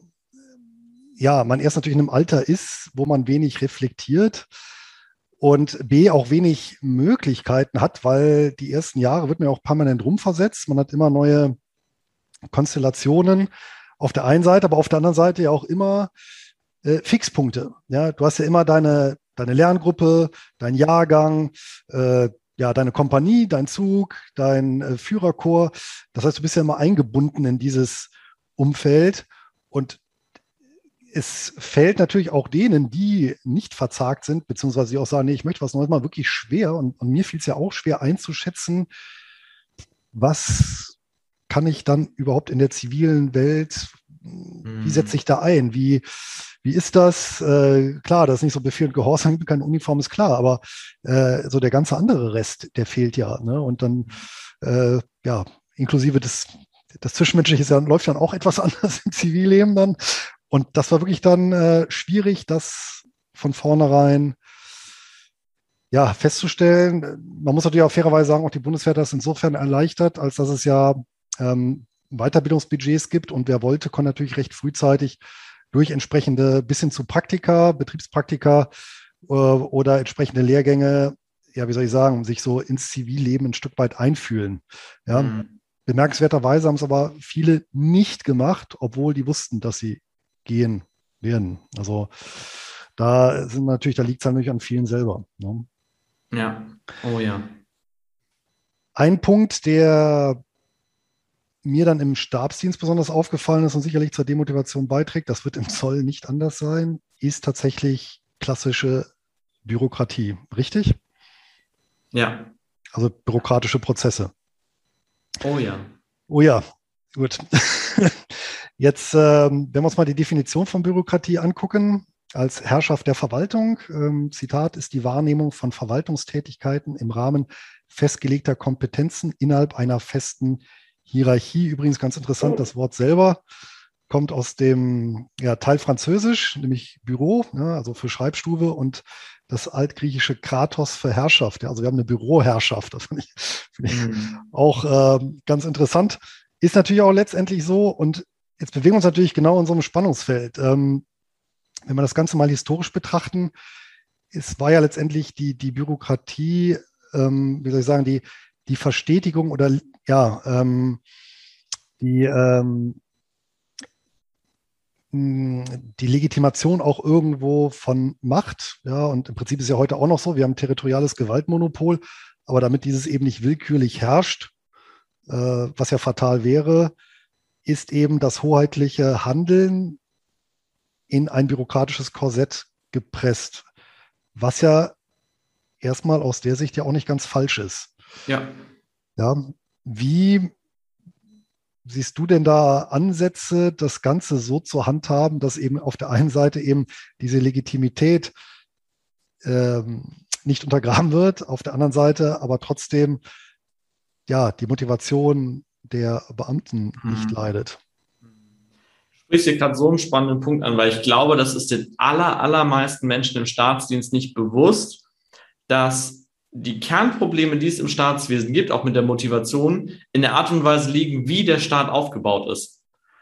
ja, man erst natürlich in einem Alter ist, wo man wenig reflektiert und B auch wenig Möglichkeiten hat, weil die ersten Jahre wird man auch permanent rumversetzt. Man hat immer neue Konstellationen auf der einen Seite, aber auf der anderen Seite ja auch immer äh, Fixpunkte. Ja, du hast ja immer deine, deine Lerngruppe, dein Jahrgang, äh, ja, deine Kompanie, dein Zug, dein äh, Führerchor. Das heißt, du bist ja immer eingebunden in dieses Umfeld und es fällt natürlich auch denen, die nicht verzagt sind, beziehungsweise die auch sagen, nee, ich möchte was Neues mal wirklich schwer. Und, und mir fiel es ja auch schwer einzuschätzen, was kann ich dann überhaupt in der zivilen Welt, wie setze ich da ein? Wie, wie ist das? Äh, klar, das ist nicht so Befehl und Gehorsam, keine Uniform ist klar, aber äh, so der ganze andere Rest, der fehlt ja. Ne? Und dann, äh, ja, inklusive des, das Zwischenmenschliche ja, läuft dann auch etwas anders im Zivilleben dann. Und das war wirklich dann äh, schwierig, das von vornherein ja, festzustellen. Man muss natürlich auch fairerweise sagen, auch die Bundeswehr hat das insofern erleichtert, als dass es ja ähm, Weiterbildungsbudgets gibt und wer wollte, konnte natürlich recht frühzeitig durch entsprechende bis hin zu Praktika, Betriebspraktika äh, oder entsprechende Lehrgänge, ja, wie soll ich sagen, sich so ins Zivilleben ein Stück weit einfühlen. Ja. Mhm. Bemerkenswerterweise haben es aber viele nicht gemacht, obwohl die wussten, dass sie gehen werden. Also da sind natürlich, da liegt es natürlich an vielen selber. Ne? Ja, oh ja. Ein Punkt, der mir dann im Stabsdienst besonders aufgefallen ist und sicherlich zur Demotivation beiträgt, das wird im Zoll nicht anders sein, ist tatsächlich klassische Bürokratie. Richtig? Ja. Also bürokratische Prozesse. Oh ja. Oh ja, gut. Jetzt, ähm, wenn wir uns mal die Definition von Bürokratie angucken, als Herrschaft der Verwaltung, ähm, Zitat, ist die Wahrnehmung von Verwaltungstätigkeiten im Rahmen festgelegter Kompetenzen innerhalb einer festen Hierarchie. Übrigens ganz interessant, das Wort selber kommt aus dem ja, Teil Französisch, nämlich Büro, ja, also für Schreibstube und das altgriechische Kratos für Herrschaft. Ja, also wir haben eine Büroherrschaft. Das finde ich, find ich mhm. auch äh, ganz interessant. Ist natürlich auch letztendlich so. Und jetzt bewegen wir uns natürlich genau in so einem Spannungsfeld. Ähm, wenn wir das Ganze mal historisch betrachten, es war ja letztendlich die, die Bürokratie, ähm, wie soll ich sagen, die, die Verstetigung oder ja, ähm, die, ähm, die Legitimation auch irgendwo von Macht. Ja, und im Prinzip ist ja heute auch noch so, wir haben territoriales Gewaltmonopol, aber damit dieses eben nicht willkürlich herrscht, äh, was ja fatal wäre, ist eben das hoheitliche Handeln in ein bürokratisches Korsett gepresst, was ja erstmal aus der Sicht ja auch nicht ganz falsch ist. Ja. Ja, wie siehst du denn da Ansätze, das Ganze so zu handhaben, dass eben auf der einen Seite eben diese Legitimität ähm, nicht untergraben wird, auf der anderen Seite aber trotzdem ja die Motivation der Beamten mhm. nicht leidet? sprichst hier gerade so einen spannenden Punkt an, weil ich glaube, das ist den aller, allermeisten Menschen im Staatsdienst nicht bewusst, dass die Kernprobleme, die es im Staatswesen gibt, auch mit der Motivation, in der Art und Weise liegen, wie der Staat aufgebaut ist.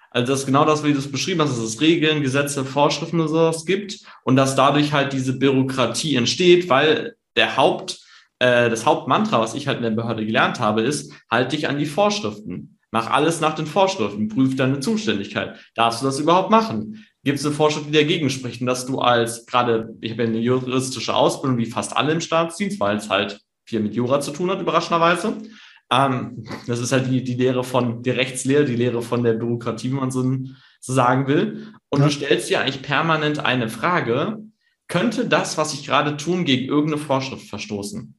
Also das ist genau das, wie du es beschrieben hast, dass es Regeln, Gesetze, Vorschriften und sowas gibt und dass dadurch halt diese Bürokratie entsteht, weil der Haupt, äh, das Hauptmantra, was ich halt in der Behörde gelernt habe, ist, halt dich an die Vorschriften. Mach alles nach den Vorschriften, prüf deine Zuständigkeit. Darfst du das überhaupt machen? gibt es eine Vorschrift, die dagegen spricht. Und dass du als, gerade, ich habe ja eine juristische Ausbildung, wie fast alle im Staatsdienst, weil es halt viel mit Jura zu tun hat, überraschenderweise. Ähm, das ist halt die, die Lehre von, die Rechtslehre, die Lehre von der Bürokratie, wenn man so, so sagen will. Und ja. du stellst dir eigentlich permanent eine Frage, könnte das, was ich gerade tun, gegen irgendeine Vorschrift verstoßen?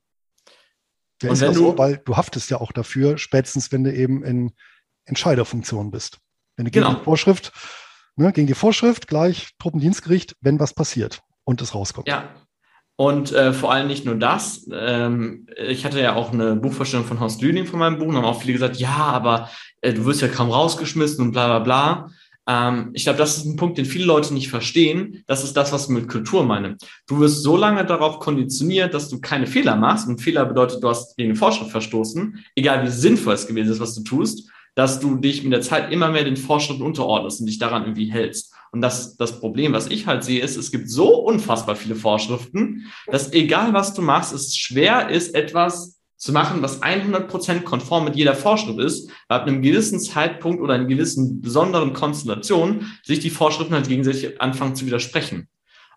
Ja, und wenn du, so, weil du haftest ja auch dafür, spätestens wenn du eben in Entscheiderfunktion bist. Wenn du gegen genau. die Vorschrift Ne, gegen die Vorschrift gleich Truppendienstgericht, wenn was passiert und es rauskommt. Ja. Und äh, vor allem nicht nur das. Ähm, ich hatte ja auch eine Buchvorstellung von Horst Lüning von meinem Buch und haben auch viele gesagt, ja, aber äh, du wirst ja kaum rausgeschmissen und bla bla bla. Ähm, ich glaube, das ist ein Punkt, den viele Leute nicht verstehen. Das ist das, was ich mit Kultur meine. Du wirst so lange darauf konditioniert, dass du keine Fehler machst. Und Fehler bedeutet, du hast gegen eine Vorschrift verstoßen, egal wie sinnvoll es gewesen ist, was du tust dass du dich mit der Zeit immer mehr den Vorschriften unterordnest und dich daran irgendwie hältst. Und das, das Problem, was ich halt sehe, ist, es gibt so unfassbar viele Vorschriften, dass egal was du machst, es schwer ist, etwas zu machen, was 100% konform mit jeder Vorschrift ist, weil ab einem gewissen Zeitpunkt oder in gewissen besonderen Konstellationen sich die Vorschriften halt gegenseitig anfangen zu widersprechen.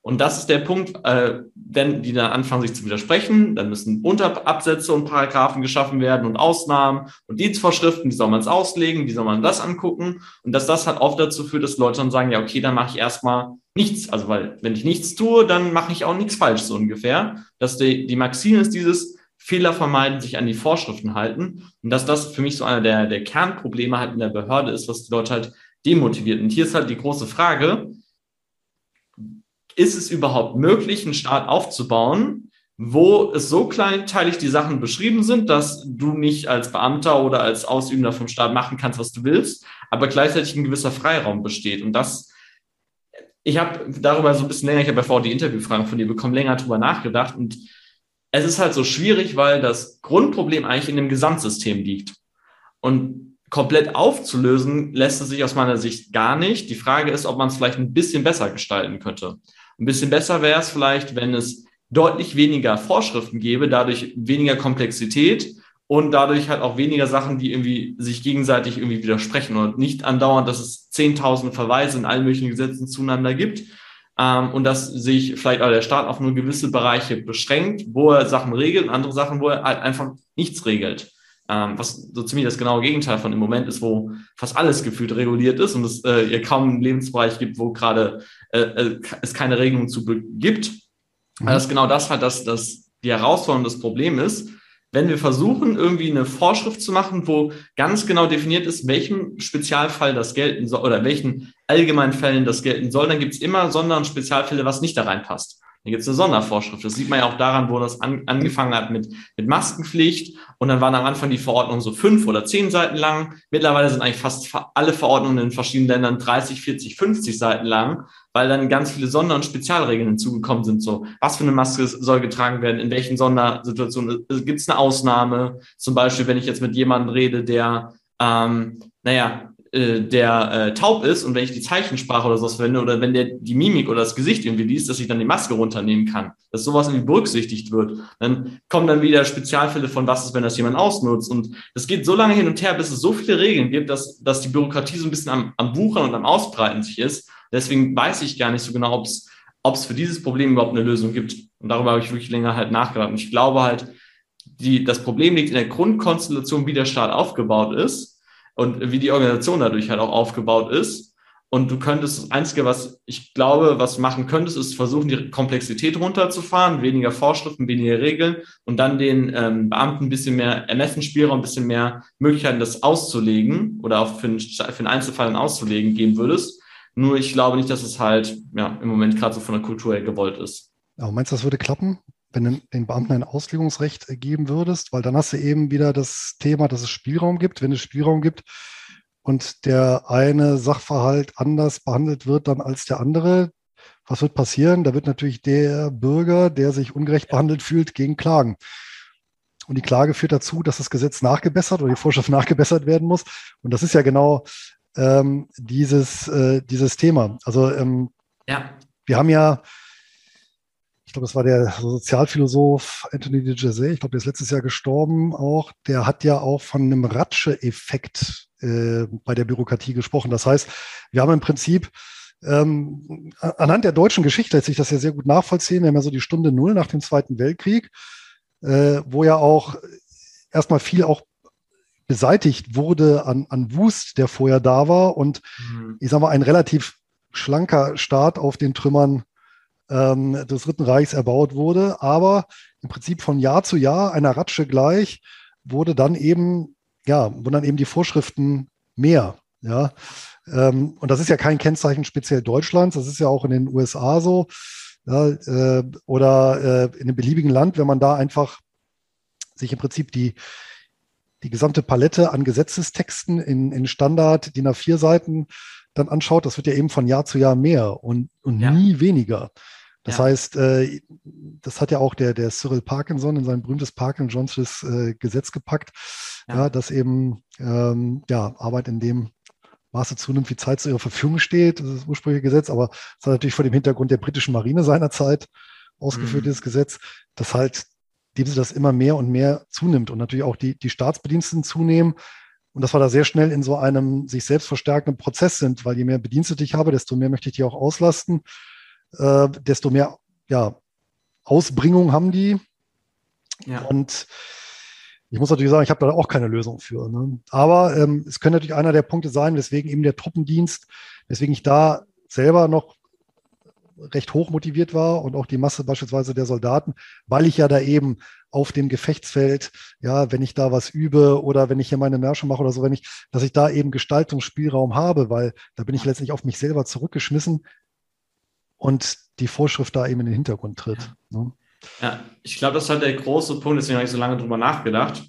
Und das ist der Punkt, äh, wenn die dann anfangen, sich zu widersprechen, dann müssen Unterabsätze und Paragraphen geschaffen werden und Ausnahmen und Dienstvorschriften, die soll man es auslegen, wie soll man das angucken. Und dass das halt oft dazu führt, dass Leute dann sagen, ja, okay, dann mache ich erstmal nichts. Also weil, wenn ich nichts tue, dann mache ich auch nichts falsch, so ungefähr. Dass die, die Maxime ist dieses, Fehler vermeiden, sich an die Vorschriften halten. Und dass das für mich so einer der, der Kernprobleme halt in der Behörde ist, was die Leute halt demotiviert. Und hier ist halt die große Frage, ist es überhaupt möglich, einen Staat aufzubauen, wo es so kleinteilig die Sachen beschrieben sind, dass du nicht als Beamter oder als Ausübender vom Staat machen kannst, was du willst, aber gleichzeitig ein gewisser Freiraum besteht. Und das, ich habe darüber so ein bisschen länger, ich habe ja vorher die Interviewfragen von dir bekommen, länger drüber nachgedacht. Und es ist halt so schwierig, weil das Grundproblem eigentlich in dem Gesamtsystem liegt. Und komplett aufzulösen lässt es sich aus meiner Sicht gar nicht. Die Frage ist, ob man es vielleicht ein bisschen besser gestalten könnte. Ein bisschen besser wäre es vielleicht, wenn es deutlich weniger Vorschriften gäbe, dadurch weniger Komplexität und dadurch halt auch weniger Sachen, die irgendwie sich gegenseitig irgendwie widersprechen und nicht andauernd, dass es 10.000 Verweise in allen möglichen Gesetzen zueinander gibt ähm, und dass sich vielleicht auch der Staat auf nur gewisse Bereiche beschränkt, wo er Sachen regelt und andere Sachen, wo er halt einfach nichts regelt. Ähm, was so ziemlich das genaue Gegenteil von im Moment ist, wo fast alles gefühlt reguliert ist und es äh, kaum einen Lebensbereich gibt, wo gerade äh, äh, es keine Regelung zu gibt. Mhm. Weil das genau das halt, dass das die Herausforderung, das Problem ist, wenn wir versuchen, irgendwie eine Vorschrift zu machen, wo ganz genau definiert ist, welchem Spezialfall das gelten soll oder welchen allgemeinen Fällen das gelten soll, dann gibt es immer Sonder- und Spezialfälle, was nicht da reinpasst. Dann gibt es eine Sondervorschrift. Das sieht man ja auch daran, wo das an, angefangen hat mit, mit Maskenpflicht. Und dann waren am Anfang die Verordnungen so fünf oder zehn Seiten lang. Mittlerweile sind eigentlich fast alle Verordnungen in verschiedenen Ländern 30, 40, 50 Seiten lang, weil dann ganz viele Sonder- und Spezialregeln hinzugekommen sind. So, was für eine Maske soll getragen werden, in welchen Sondersituationen gibt es eine Ausnahme. Zum Beispiel, wenn ich jetzt mit jemandem rede, der, ähm, naja, äh, der äh, taub ist und wenn ich die Zeichensprache oder sowas verwende oder wenn der die Mimik oder das Gesicht irgendwie liest, dass ich dann die Maske runternehmen kann, dass sowas irgendwie berücksichtigt wird. Dann kommen dann wieder Spezialfälle von was ist, wenn das jemand ausnutzt. Und das geht so lange hin und her, bis es so viele Regeln gibt, dass, dass die Bürokratie so ein bisschen am, am Buchern und am Ausbreiten sich ist. Deswegen weiß ich gar nicht so genau, ob es ob es für dieses Problem überhaupt eine Lösung gibt. Und darüber habe ich wirklich länger halt nachgedacht. Und ich glaube halt, die, das Problem liegt in der Grundkonstellation, wie der Staat aufgebaut ist und wie die Organisation dadurch halt auch aufgebaut ist. Und du könntest, das Einzige, was ich glaube, was machen könntest, ist versuchen, die Komplexität runterzufahren, weniger Vorschriften, weniger Regeln und dann den ähm, Beamten ein bisschen mehr Ermessensspielraum, ein bisschen mehr Möglichkeiten, das auszulegen oder auch für einen, für einen Einzelfall dann auszulegen geben würdest. Nur ich glaube nicht, dass es halt ja, im Moment gerade so von der Kultur her gewollt ist. Aber meinst du, das würde klappen? Wenn du den Beamten ein Auslegungsrecht geben würdest, weil dann hast du eben wieder das Thema, dass es Spielraum gibt. Wenn es Spielraum gibt und der eine Sachverhalt anders behandelt wird dann als der andere, was wird passieren? Da wird natürlich der Bürger, der sich ungerecht behandelt fühlt, gegen klagen. Und die Klage führt dazu, dass das Gesetz nachgebessert oder die Vorschrift nachgebessert werden muss. Und das ist ja genau ähm, dieses, äh, dieses Thema. Also ähm, ja. wir haben ja ich glaube, das war der Sozialphilosoph Anthony de Jazet, ich glaube, der ist letztes Jahr gestorben auch, der hat ja auch von einem Ratsche-Effekt äh, bei der Bürokratie gesprochen. Das heißt, wir haben im Prinzip ähm, anhand der deutschen Geschichte lässt sich das ja sehr gut nachvollziehen. Wir haben ja so die Stunde Null nach dem Zweiten Weltkrieg, äh, wo ja auch erstmal viel auch beseitigt wurde an, an Wust, der vorher da war. Und mhm. ich sage mal, ein relativ schlanker Staat auf den Trümmern ähm, des Dritten Reichs erbaut wurde. Aber im Prinzip von Jahr zu Jahr, einer Ratsche gleich, wurde dann eben, ja, wurden dann eben die Vorschriften mehr. Ja. Ähm, und das ist ja kein Kennzeichen speziell Deutschlands, das ist ja auch in den USA so. Ja, äh, oder äh, in einem beliebigen Land, wenn man da einfach sich im Prinzip die, die gesamte Palette an Gesetzestexten in, in Standard DIN A4 Seiten dann anschaut, das wird ja eben von Jahr zu Jahr mehr und, und ja. nie weniger. Das ja. heißt, äh, das hat ja auch der, der Cyril Parkinson in sein berühmtes Parkinson's äh, Gesetz gepackt, ja. ja dass eben ähm, ja, Arbeit in dem Maße zunimmt, wie Zeit zu ihrer Verfügung steht. Das ist das ursprüngliche Gesetz, aber es hat natürlich vor dem Hintergrund der britischen Marine seinerzeit ausgeführt, mhm. dieses Gesetz, dass halt dem sie das immer mehr und mehr zunimmt und natürlich auch die, die Staatsbediensteten zunehmen und dass wir da sehr schnell in so einem sich selbst verstärkenden Prozess sind, weil je mehr Bedienstete ich habe, desto mehr möchte ich die auch auslasten, äh, desto mehr ja, Ausbringung haben die. Ja. Und ich muss natürlich sagen, ich habe da auch keine Lösung für. Ne? Aber ähm, es könnte natürlich einer der Punkte sein, weswegen eben der Truppendienst, weswegen ich da selber noch recht hoch motiviert war und auch die Masse beispielsweise der Soldaten, weil ich ja da eben auf dem Gefechtsfeld, ja, wenn ich da was übe oder wenn ich hier meine Märsche mache oder so, wenn ich, dass ich da eben Gestaltungsspielraum habe, weil da bin ich letztlich auf mich selber zurückgeschmissen und die Vorschrift da eben in den Hintergrund tritt. Ja, ne? ja ich glaube, das ist halt der große Punkt, deswegen habe ich so lange drüber nachgedacht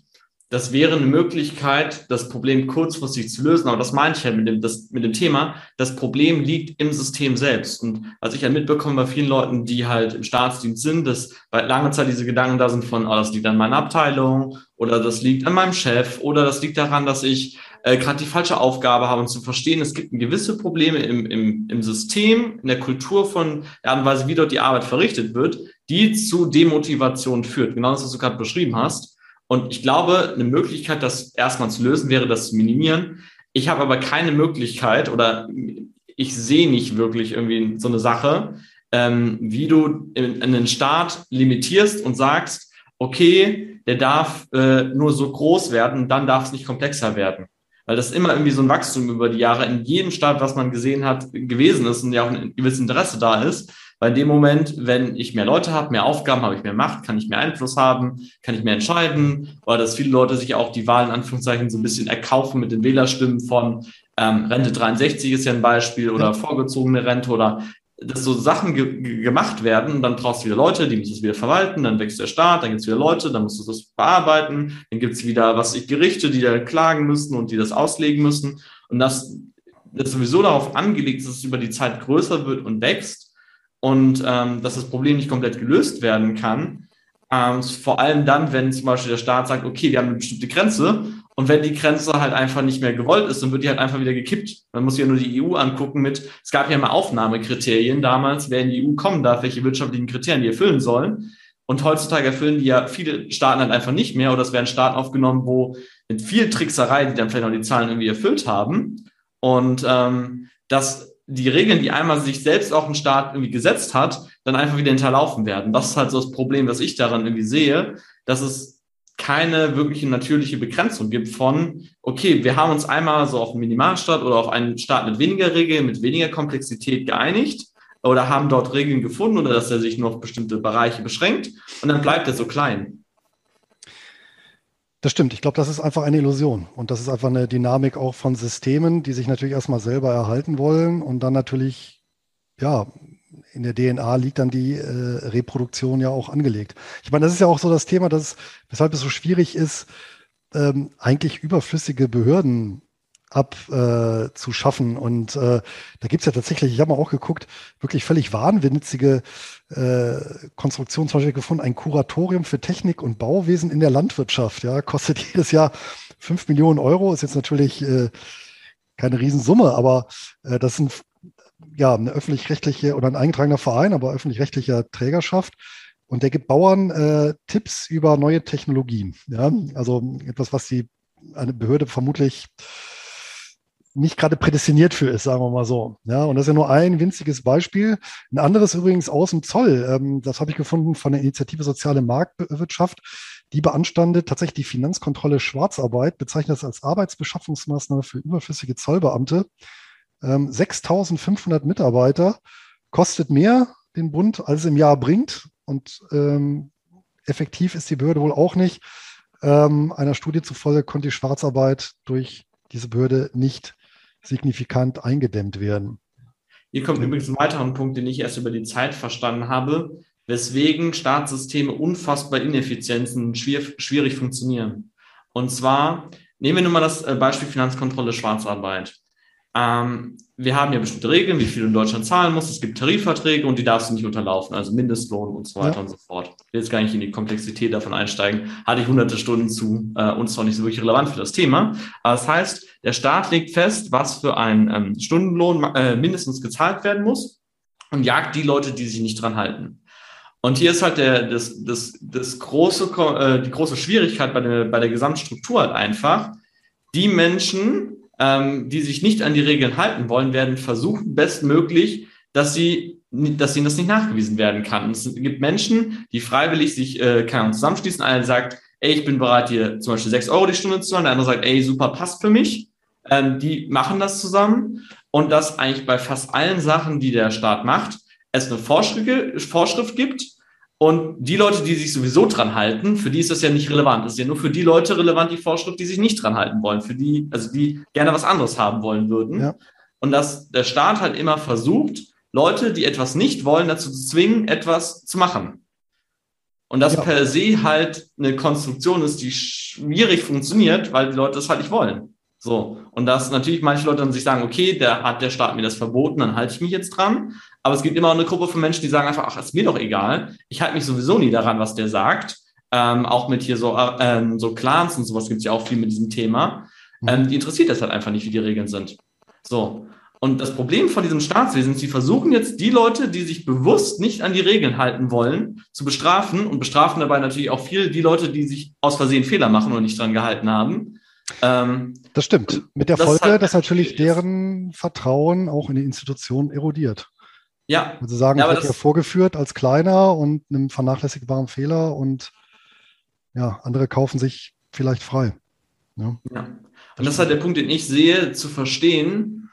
das wäre eine Möglichkeit, das Problem kurzfristig zu lösen. Aber das meine ich halt mit dem, das, mit dem Thema. Das Problem liegt im System selbst. Und als ich halt mitbekomme bei vielen Leuten, die halt im Staatsdienst sind, dass bei langer Zeit diese Gedanken da sind von, oh, das liegt an meiner Abteilung oder das liegt an meinem Chef oder das liegt daran, dass ich äh, gerade die falsche Aufgabe haben und zu verstehen, es gibt gewisse Probleme im, im, im System, in der Kultur von der Art und Weise, wie dort die Arbeit verrichtet wird, die zu Demotivation führt. Genau das, was du gerade beschrieben hast. Und ich glaube, eine Möglichkeit, das erstmal zu lösen, wäre das zu minimieren. Ich habe aber keine Möglichkeit oder ich sehe nicht wirklich irgendwie so eine Sache, ähm, wie du in, in einen Staat limitierst und sagst, okay, der darf äh, nur so groß werden, dann darf es nicht komplexer werden. Weil das immer irgendwie so ein Wachstum über die Jahre in jedem Staat, was man gesehen hat, gewesen ist und ja auch ein gewisses Interesse da ist. Weil in dem Moment, wenn ich mehr Leute habe, mehr Aufgaben, habe ich mehr Macht, kann ich mehr Einfluss haben, kann ich mehr entscheiden. Oder dass viele Leute sich auch die Wahlen, in Anführungszeichen, so ein bisschen erkaufen mit den Wählerstimmen von ähm, Rente 63 ist ja ein Beispiel oder vorgezogene Rente oder dass so Sachen ge gemacht werden, dann brauchst du wieder Leute, die müssen es wieder verwalten, dann wächst der Staat, dann gibt es wieder Leute, dann musst du das bearbeiten, dann gibt es wieder, was ich, Gerichte, die da klagen müssen und die das auslegen müssen. Und das, das sowieso darauf angelegt ist, dass es über die Zeit größer wird und wächst und ähm, dass das Problem nicht komplett gelöst werden kann. Ähm, vor allem dann, wenn zum Beispiel der Staat sagt, okay, wir haben eine bestimmte Grenze und wenn die Grenze halt einfach nicht mehr gewollt ist, dann wird die halt einfach wieder gekippt. Man muss ja nur die EU angucken mit, es gab ja mal Aufnahmekriterien damals, wer in die EU kommen darf, welche wirtschaftlichen Kriterien die erfüllen sollen. Und heutzutage erfüllen die ja viele Staaten halt einfach nicht mehr oder es werden Staaten aufgenommen, wo mit viel Trickserei, die dann vielleicht noch die Zahlen irgendwie erfüllt haben. Und ähm, dass die Regeln, die einmal sich selbst auch ein Staat irgendwie gesetzt hat, dann einfach wieder hinterlaufen werden. Das ist halt so das Problem, was ich daran irgendwie sehe, dass es keine wirkliche natürliche Begrenzung gibt von, okay, wir haben uns einmal so auf einen Minimalstaat oder auf einen Staat mit weniger Regeln, mit weniger Komplexität geeinigt oder haben dort Regeln gefunden oder dass er sich nur auf bestimmte Bereiche beschränkt und dann bleibt er so klein. Das stimmt. Ich glaube, das ist einfach eine Illusion. Und das ist einfach eine Dynamik auch von Systemen, die sich natürlich erstmal selber erhalten wollen und dann natürlich, ja, in der DNA liegt dann die äh, Reproduktion ja auch angelegt. Ich meine, das ist ja auch so das Thema, dass, weshalb es so schwierig ist, ähm, eigentlich überflüssige Behörden abzuschaffen. Äh, und äh, da gibt es ja tatsächlich, ich habe mal auch geguckt, wirklich völlig wahnwitzige äh, Konstruktionen zum Beispiel gefunden. Ein Kuratorium für Technik und Bauwesen in der Landwirtschaft. Ja, kostet jedes Jahr fünf Millionen Euro. Ist jetzt natürlich äh, keine Riesensumme, aber äh, das sind ja, eine öffentlich-rechtliche oder ein eingetragener Verein, aber öffentlich-rechtlicher Trägerschaft. Und der gibt Bauern äh, Tipps über neue Technologien. Ja? Also etwas, was die eine Behörde vermutlich nicht gerade prädestiniert für ist, sagen wir mal so. Ja, und das ist ja nur ein winziges Beispiel. Ein anderes übrigens aus dem Zoll. Ähm, das habe ich gefunden von der Initiative Soziale Marktwirtschaft. Die beanstandet tatsächlich die Finanzkontrolle Schwarzarbeit, bezeichnet das als Arbeitsbeschaffungsmaßnahme für überflüssige Zollbeamte. 6500 ähm, Mitarbeiter, kostet mehr den Bund, als es im Jahr bringt. Und ähm, effektiv ist die Behörde wohl auch nicht. Ähm, einer Studie zufolge konnte die Schwarzarbeit durch diese Behörde nicht signifikant eingedämmt werden. Hier kommt übrigens ein weiterer Punkt, den ich erst über die Zeit verstanden habe, weswegen Staatssysteme unfassbar Ineffizienzen schwierig, schwierig funktionieren. Und zwar nehmen wir nur mal das äh, Beispiel Finanzkontrolle Schwarzarbeit. Ähm, wir haben ja bestimmte Regeln, wie viel du in Deutschland zahlen musst. Es gibt Tarifverträge und die darfst du nicht unterlaufen, also Mindestlohn und so weiter ja. und so fort. Ich will jetzt gar nicht in die Komplexität davon einsteigen. Hatte ich hunderte Stunden zu äh, und auch nicht so wirklich relevant für das Thema. Aber das heißt, der Staat legt fest, was für ein ähm, Stundenlohn äh, mindestens gezahlt werden muss und jagt die Leute, die sich nicht dran halten. Und hier ist halt der, das, das, das große, äh, die große Schwierigkeit bei der, bei der Gesamtstruktur halt einfach, die Menschen, ähm, die sich nicht an die Regeln halten wollen, werden versuchen, bestmöglich, dass sie dass ihnen das nicht nachgewiesen werden kann. Und es gibt Menschen, die freiwillig sich äh, kann zusammenschließen. Einer sagt, ey, ich bin bereit, dir zum Beispiel sechs Euro die Stunde zu zahlen. Der andere sagt, ey, super, passt für mich. Ähm, die machen das zusammen. Und dass eigentlich bei fast allen Sachen, die der Staat macht, es eine Vorschrift, Vorschrift gibt, und die Leute, die sich sowieso dran halten, für die ist das ja nicht relevant. Das ist ja nur für die Leute relevant, die Vorschrift, die sich nicht dran halten wollen, für die, also die gerne was anderes haben wollen würden. Ja. Und dass der Staat halt immer versucht, Leute, die etwas nicht wollen, dazu zu zwingen, etwas zu machen. Und das ja. per se halt eine Konstruktion ist, die schwierig funktioniert, weil die Leute das halt nicht wollen. So. Und dass natürlich manche Leute dann sich sagen, okay, der hat der Staat mir das verboten, dann halte ich mich jetzt dran. Aber es gibt immer eine Gruppe von Menschen, die sagen einfach, ach, ist mir doch egal. Ich halte mich sowieso nie daran, was der sagt. Ähm, auch mit hier so, äh, ähm, so Clans und sowas gibt es ja auch viel mit diesem Thema. Mhm. Ähm, die interessiert das halt einfach nicht, wie die Regeln sind. So. Und das Problem von diesem Staatswesen ist, sie versuchen jetzt die Leute, die sich bewusst nicht an die Regeln halten wollen, zu bestrafen und bestrafen dabei natürlich auch viel die Leute, die sich aus Versehen Fehler machen und nicht dran gehalten haben. Ähm, das stimmt. Mit der das Folge, halt dass natürlich deren Vertrauen auch in die Institutionen erodiert. Ja. Sie sagen, ja, ich werde ja vorgeführt als kleiner und einem vernachlässigbaren Fehler und ja, andere kaufen sich vielleicht frei. Ja. ja. Und das ist halt der Punkt, den ich sehe, zu verstehen,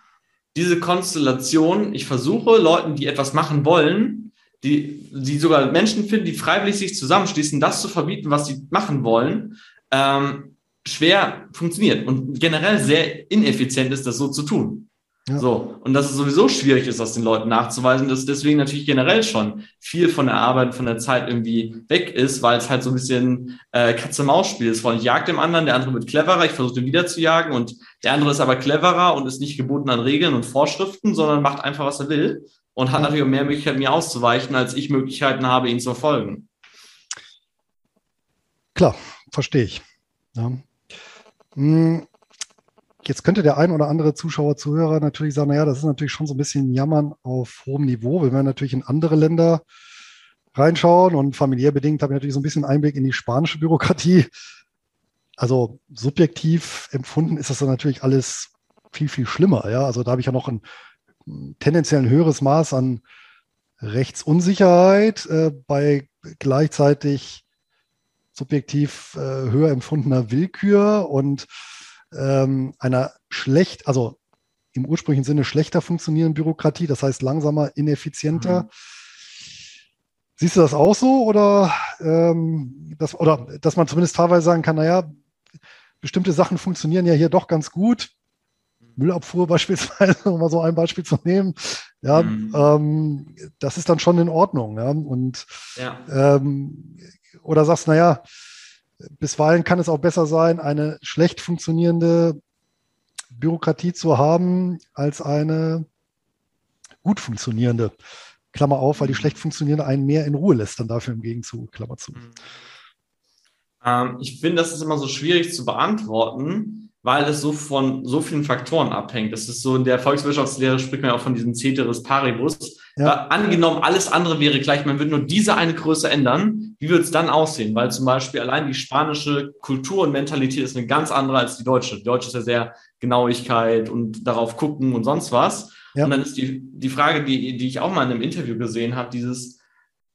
diese Konstellation, ich versuche Leuten, die etwas machen wollen, die, die sogar Menschen finden, die freiwillig sich zusammenschließen, das zu verbieten, was sie machen wollen, ähm, schwer funktioniert und generell sehr ineffizient ist, das so zu tun. Ja. So. Und dass es sowieso schwierig ist, das den Leuten nachzuweisen, dass deswegen natürlich generell schon viel von der Arbeit, von der Zeit irgendwie weg ist, weil es halt so ein bisschen äh, Katze-Maus-Spiel ist. Von ich jag dem anderen, der andere wird cleverer, ich versuche den wieder zu jagen und der andere ist aber cleverer und ist nicht gebunden an Regeln und Vorschriften, sondern macht einfach, was er will und hat ja. natürlich auch mehr Möglichkeiten, mir auszuweichen, als ich Möglichkeiten habe, ihn zu verfolgen. Klar, verstehe ich. Ja. Hm, Jetzt könnte der ein oder andere Zuschauer, Zuhörer natürlich sagen, naja, das ist natürlich schon so ein bisschen Jammern auf hohem Niveau. Wenn wir natürlich in andere Länder reinschauen und familiär bedingt habe ich natürlich so ein bisschen Einblick in die spanische Bürokratie. Also subjektiv empfunden ist das dann natürlich alles viel, viel schlimmer. Ja, also da habe ich ja noch ein tendenziell ein höheres Maß an Rechtsunsicherheit äh, bei gleichzeitig subjektiv äh, höher empfundener Willkür und ähm, einer schlecht, also im ursprünglichen Sinne schlechter funktionierenden Bürokratie, das heißt langsamer, ineffizienter. Mhm. Siehst du das auch so oder, ähm, das, oder dass man zumindest teilweise sagen kann, naja, bestimmte Sachen funktionieren ja hier doch ganz gut. Müllabfuhr beispielsweise, um mal so ein Beispiel zu nehmen. Ja, mhm. ähm, das ist dann schon in Ordnung. Ja, und ja. Ähm, oder sagst, naja, bisweilen kann es auch besser sein, eine schlecht funktionierende Bürokratie zu haben, als eine gut funktionierende. Klammer auf, weil die schlecht funktionierende einen mehr in Ruhe lässt, dann dafür im Gegenzug, Klammer zu. Ähm, ich finde, das ist immer so schwierig zu beantworten, weil es so von so vielen Faktoren abhängt. Das ist so in der Volkswirtschaftslehre spricht man ja auch von diesem Ceteris Paribus. Ja. angenommen, alles andere wäre gleich, man würde nur diese eine Größe ändern. Wie würde es dann aussehen? Weil zum Beispiel allein die spanische Kultur und Mentalität ist eine ganz andere als die deutsche. Die deutsche ist ja sehr Genauigkeit und darauf gucken und sonst was. Ja. Und dann ist die, die Frage, die, die ich auch mal in einem Interview gesehen habe, dieses,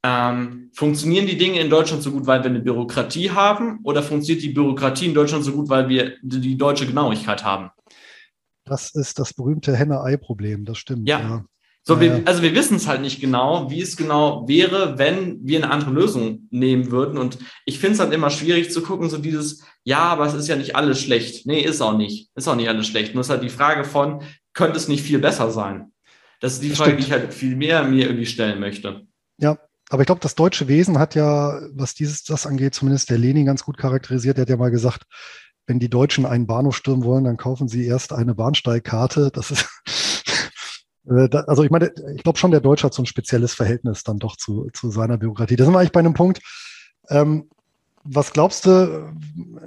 ähm, funktionieren die Dinge in Deutschland so gut, weil wir eine Bürokratie haben oder funktioniert die Bürokratie in Deutschland so gut, weil wir die deutsche Genauigkeit haben? Das ist das berühmte Henne-Ei-Problem, das stimmt. Ja. ja. So, wir, also wir wissen es halt nicht genau, wie es genau wäre, wenn wir eine andere Lösung nehmen würden. Und ich finde es halt immer schwierig zu gucken, so dieses, ja, aber es ist ja nicht alles schlecht. Nee, ist auch nicht. Ist auch nicht alles schlecht. Nur ist halt die Frage von, könnte es nicht viel besser sein? Das ist die Frage, stimmt. die ich halt viel mehr mir irgendwie stellen möchte. Ja, aber ich glaube, das deutsche Wesen hat ja, was dieses, das angeht, zumindest der Lenin ganz gut charakterisiert. Der hat ja mal gesagt, wenn die Deutschen einen Bahnhof stürmen wollen, dann kaufen sie erst eine Bahnsteigkarte. Das ist, also ich meine, ich glaube schon, der Deutsche hat so ein spezielles Verhältnis dann doch zu, zu seiner Bürokratie. Da sind wir eigentlich bei einem Punkt. Ähm, was glaubst du,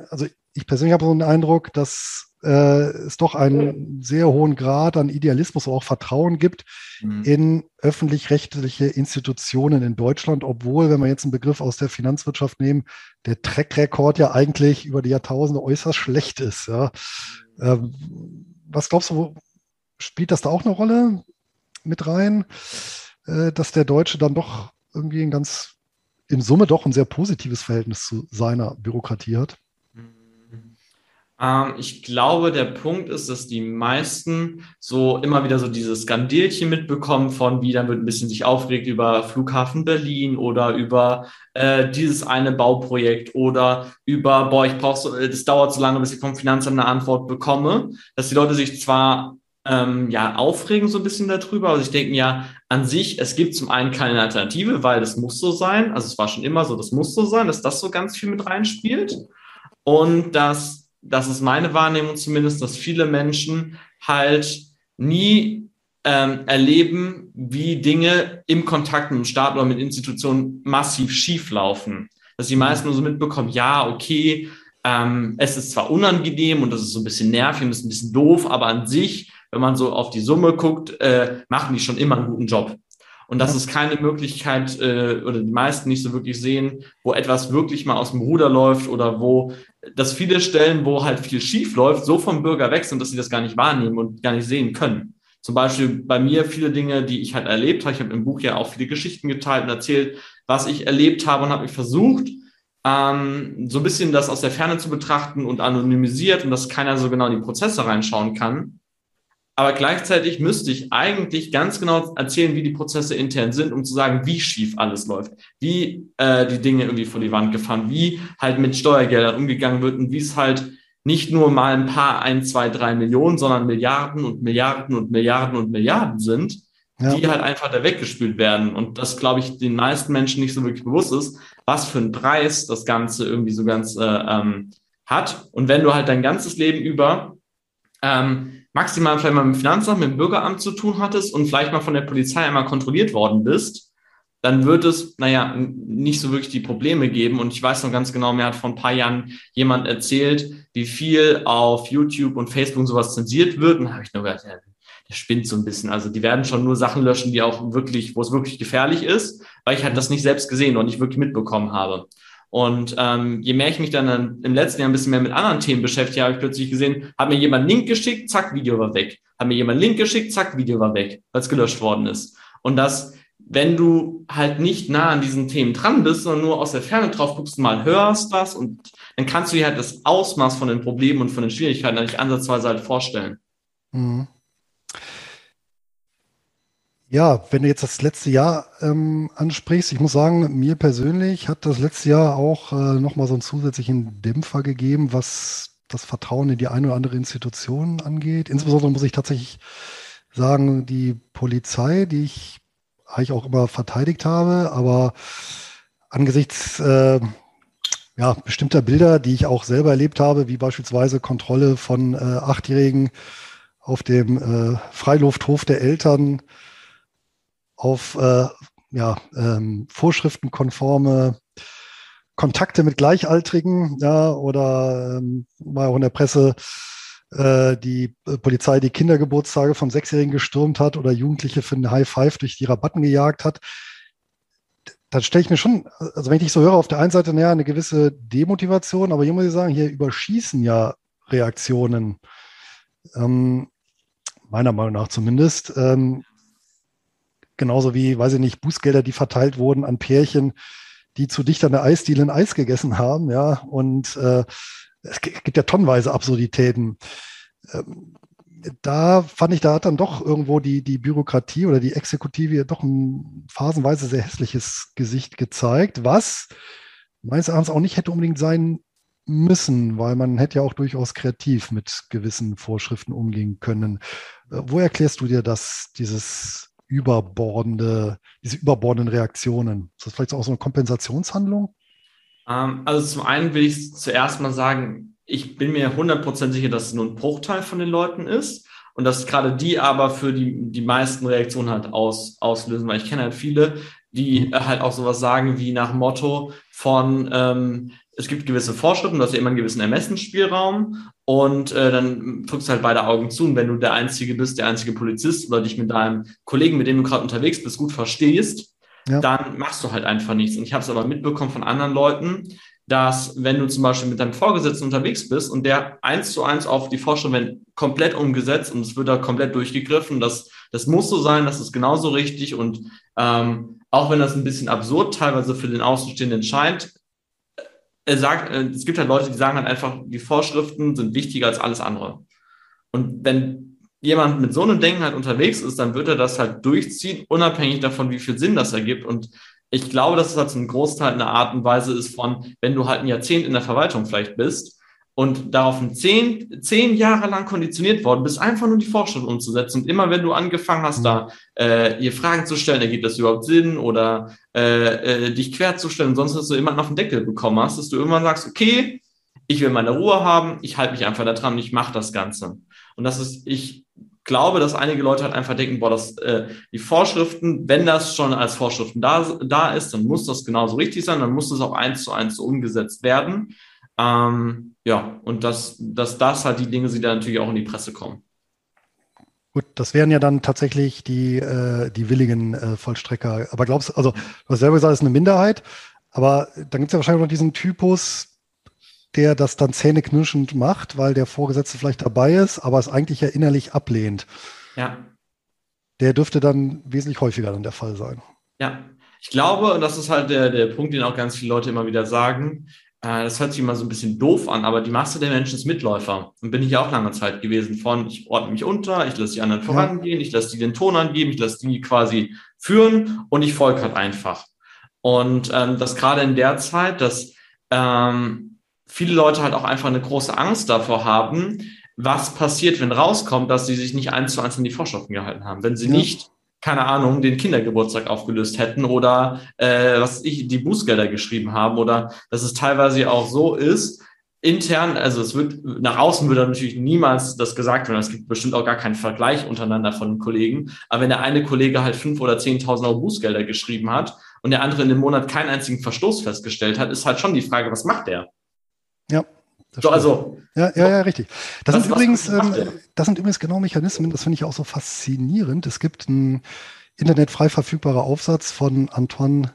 also ich persönlich habe so einen Eindruck, dass äh, es doch einen sehr hohen Grad an Idealismus, auch Vertrauen gibt mhm. in öffentlich-rechtliche Institutionen in Deutschland, obwohl, wenn wir jetzt einen Begriff aus der Finanzwirtschaft nehmen, der Track-Rekord ja eigentlich über die Jahrtausende äußerst schlecht ist. Ja. Ähm, was glaubst du, spielt das da auch eine Rolle mit rein, äh, dass der Deutsche dann doch irgendwie ein ganz, in Summe doch ein sehr positives Verhältnis zu seiner Bürokratie hat? Ähm, ich glaube, der Punkt ist, dass die meisten so immer wieder so dieses Skandilchen mitbekommen von, wie dann wird ein bisschen sich aufregt über Flughafen Berlin oder über äh, dieses eine Bauprojekt oder über, boah, ich brauche so, das dauert so lange, bis ich vom Finanzamt eine Antwort bekomme, dass die Leute sich zwar ähm, ja aufregen so ein bisschen darüber, aber ich denke ja an sich, es gibt zum einen keine Alternative, weil das muss so sein, also es war schon immer so, das muss so sein, dass das so ganz viel mit reinspielt. Und dass das ist meine Wahrnehmung zumindest, dass viele Menschen halt nie ähm, erleben, wie Dinge im Kontakt mit dem Staat oder mit Institutionen massiv schief laufen. Dass die meisten nur so mitbekommen, ja, okay, ähm, es ist zwar unangenehm und das ist so ein bisschen nervig und ist ein bisschen doof, aber an sich, wenn man so auf die Summe guckt, äh, machen die schon immer einen guten Job. Und das ist keine Möglichkeit, äh, oder die meisten nicht so wirklich sehen, wo etwas wirklich mal aus dem Ruder läuft oder wo das viele Stellen, wo halt viel schief läuft, so vom Bürger weg sind, dass sie das gar nicht wahrnehmen und gar nicht sehen können. Zum Beispiel bei mir viele Dinge, die ich halt erlebt habe. Ich habe im Buch ja auch viele Geschichten geteilt und erzählt, was ich erlebt habe und habe mich versucht, ähm, so ein bisschen das aus der Ferne zu betrachten und anonymisiert und dass keiner so genau in die Prozesse reinschauen kann. Aber gleichzeitig müsste ich eigentlich ganz genau erzählen, wie die Prozesse intern sind, um zu sagen, wie schief alles läuft, wie äh, die Dinge irgendwie vor die Wand gefahren, wie halt mit Steuergeldern umgegangen wird und wie es halt nicht nur mal ein paar, ein, zwei, drei Millionen, sondern Milliarden und Milliarden und Milliarden und Milliarden sind, ja. die halt einfach da weggespült werden. Und das, glaube ich, den meisten Menschen nicht so wirklich bewusst ist, was für einen Preis das Ganze irgendwie so ganz äh, ähm, hat. Und wenn du halt dein ganzes Leben über ähm, maximal vielleicht mal mit dem Finanzamt, mit dem Bürgeramt zu tun hattest und vielleicht mal von der Polizei einmal kontrolliert worden bist, dann wird es, naja, nicht so wirklich die Probleme geben. Und ich weiß noch ganz genau, mir hat vor ein paar Jahren jemand erzählt, wie viel auf YouTube und Facebook sowas zensiert wird. Und da habe ich nur gedacht, ja, der spinnt so ein bisschen. Also die werden schon nur Sachen löschen, die auch wirklich, wo es wirklich gefährlich ist, weil ich halt das nicht selbst gesehen und nicht wirklich mitbekommen habe. Und ähm, je mehr ich mich dann im letzten Jahr ein bisschen mehr mit anderen Themen beschäftige, habe ich plötzlich gesehen, hat mir jemand einen Link geschickt, zack, Video war weg. Hat mir jemand einen Link geschickt, zack, Video war weg, weil es gelöscht worden ist. Und das, wenn du halt nicht nah an diesen Themen dran bist, sondern nur aus der Ferne drauf guckst, mal hörst das und dann kannst du dir halt das Ausmaß von den Problemen und von den Schwierigkeiten eigentlich ansatzweise halt vorstellen. Mhm. Ja, wenn du jetzt das letzte Jahr ähm, ansprichst, ich muss sagen, mir persönlich hat das letzte Jahr auch äh, nochmal so einen zusätzlichen Dämpfer gegeben, was das Vertrauen in die eine oder andere Institution angeht. Insbesondere muss ich tatsächlich sagen, die Polizei, die ich eigentlich auch immer verteidigt habe, aber angesichts äh, ja, bestimmter Bilder, die ich auch selber erlebt habe, wie beispielsweise Kontrolle von äh, Achtjährigen auf dem äh, Freilufthof der Eltern, auf äh, ja, ähm, vorschriftenkonforme Kontakte mit Gleichaltrigen, ja, oder ähm, war auch in der Presse äh, die Polizei die Kindergeburtstage von Sechsjährigen gestürmt hat oder Jugendliche für einen High Five durch die Rabatten gejagt hat. Dann stelle ich mir schon, also wenn ich dich so höre, auf der einen Seite naja, eine gewisse Demotivation, aber hier muss ich sagen, hier überschießen ja Reaktionen, ähm, meiner Meinung nach zumindest. Ähm, Genauso wie, weiß ich nicht, Bußgelder, die verteilt wurden an Pärchen, die zu dicht an der Eisdiele ein Eis gegessen haben, ja. Und äh, es gibt ja tonnenweise Absurditäten. Ähm, da fand ich, da hat dann doch irgendwo die, die Bürokratie oder die Exekutive doch ein phasenweise sehr hässliches Gesicht gezeigt, was meines Erachtens auch nicht hätte unbedingt sein müssen, weil man hätte ja auch durchaus kreativ mit gewissen Vorschriften umgehen können. Äh, wo erklärst du dir das, dieses überbordende, diese überbordenden Reaktionen? Ist das vielleicht auch so eine Kompensationshandlung? Ähm, also zum einen will ich zuerst mal sagen, ich bin mir 100% sicher, dass es nur ein Bruchteil von den Leuten ist und dass gerade die aber für die, die meisten Reaktionen halt aus, auslösen, weil ich kenne halt viele, die mhm. halt auch sowas sagen wie nach Motto von, ähm, es gibt gewisse Vorschriften, du hast ja immer einen gewissen Ermessensspielraum und äh, dann drückst du halt beide Augen zu und wenn du der Einzige bist, der einzige Polizist oder dich mit deinem Kollegen, mit dem du gerade unterwegs bist, gut verstehst, ja. dann machst du halt einfach nichts. Und ich habe es aber mitbekommen von anderen Leuten, dass wenn du zum Beispiel mit deinem Vorgesetzten unterwegs bist und der eins zu eins auf die Vorschrift werden komplett umgesetzt und es wird da komplett durchgegriffen, das, das muss so sein, das ist genauso richtig und ähm, auch wenn das ein bisschen absurd teilweise für den Außenstehenden scheint, er sagt, äh, es gibt halt Leute, die sagen halt einfach, die Vorschriften sind wichtiger als alles andere. Und wenn jemand mit so einem Denken halt unterwegs ist, dann wird er das halt durchziehen, unabhängig davon, wie viel Sinn das ergibt. Und ich glaube, dass es halt ein Großteil eine Art und Weise ist von, wenn du halt ein Jahrzehnt in der Verwaltung vielleicht bist, und daraufhin zehn, zehn Jahre lang konditioniert worden bist, einfach nur die Forschung umzusetzen. Und immer wenn du angefangen hast, da äh, ihr Fragen zu stellen, ergibt das überhaupt Sinn oder äh, äh, dich quer zu stellen, sonst dass du immer auf den Deckel bekommen hast, dass du irgendwann sagst, okay, ich will meine Ruhe haben, ich halte mich einfach da dran, ich mache das Ganze. Und das ist, ich glaube, dass einige Leute halt einfach denken, boah, das, äh, die Vorschriften, wenn das schon als Vorschriften da, da ist, dann muss das genauso richtig sein, dann muss das auch eins zu eins so umgesetzt werden. Ähm, ja, und dass, dass das halt die Dinge sind, die dann natürlich auch in die Presse kommen. Gut, das wären ja dann tatsächlich die, äh, die willigen äh, Vollstrecker. Aber glaubst du, also du hast selber gesagt, es ist eine Minderheit, aber dann gibt es ja wahrscheinlich noch diesen Typus, der das dann zähneknirschend macht, weil der Vorgesetzte vielleicht dabei ist, aber es eigentlich ja innerlich ablehnt. Ja. Der dürfte dann wesentlich häufiger dann der Fall sein. Ja, ich glaube, und das ist halt der, der Punkt, den auch ganz viele Leute immer wieder sagen, das hört sich immer so ein bisschen doof an, aber die Masse der Menschen ist Mitläufer. Und bin ich ja auch lange Zeit gewesen von, ich ordne mich unter, ich lasse die anderen vorangehen, ich lasse die den Ton angeben, ich lasse die quasi führen und ich folge halt einfach. Und ähm, das gerade in der Zeit, dass ähm, viele Leute halt auch einfach eine große Angst davor haben, was passiert, wenn rauskommt, dass sie sich nicht eins zu eins an die Vorschriften gehalten haben. Wenn sie ja. nicht, keine Ahnung, den Kindergeburtstag aufgelöst hätten oder äh, was ich, die Bußgelder geschrieben haben oder dass es teilweise auch so ist, intern, also es wird, nach außen würde natürlich niemals das gesagt werden. Es gibt bestimmt auch gar keinen Vergleich untereinander von Kollegen. Aber wenn der eine Kollege halt fünf oder zehntausend Euro Bußgelder geschrieben hat und der andere in dem Monat keinen einzigen Verstoß festgestellt hat, ist halt schon die Frage, was macht der? Ja. So, also, ja, ja, ja, richtig. Das was, sind übrigens, ähm, das sind übrigens genau Mechanismen, das finde ich auch so faszinierend. Es gibt einen internetfrei verfügbaren Aufsatz von Antoine,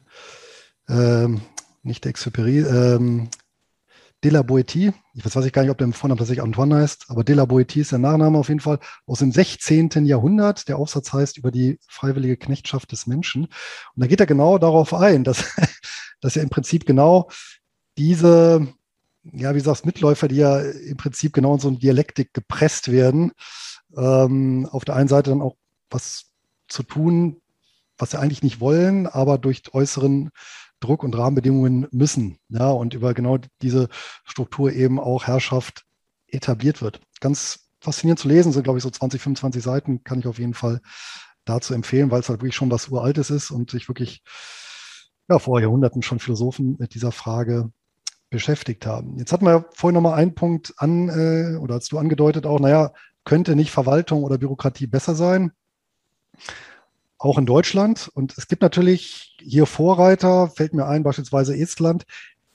ähm, nicht Exupéry, ähm, de la Boétie. Ich weiß, weiß ich gar nicht, ob der im Vornamen tatsächlich Antoine heißt, aber de la Boétie ist der Nachname auf jeden Fall aus dem 16. Jahrhundert. Der Aufsatz heißt über die freiwillige Knechtschaft des Menschen. Und da geht er genau darauf ein, dass, dass er im Prinzip genau diese ja, wie sagst Mitläufer, die ja im Prinzip genau in so eine Dialektik gepresst werden, ähm, auf der einen Seite dann auch was zu tun, was sie eigentlich nicht wollen, aber durch äußeren Druck und Rahmenbedingungen müssen. Ja, und über genau diese Struktur eben auch Herrschaft etabliert wird. Ganz faszinierend zu lesen, sind glaube ich so 20, 25 Seiten, kann ich auf jeden Fall dazu empfehlen, weil es halt wirklich schon was Uraltes ist und sich wirklich ja, vor Jahrhunderten schon Philosophen mit dieser Frage beschäftigt haben. Jetzt hatten wir vorhin nochmal einen Punkt an, äh, oder hast du angedeutet auch, naja, könnte nicht Verwaltung oder Bürokratie besser sein? Auch in Deutschland. Und es gibt natürlich hier Vorreiter, fällt mir ein, beispielsweise Estland,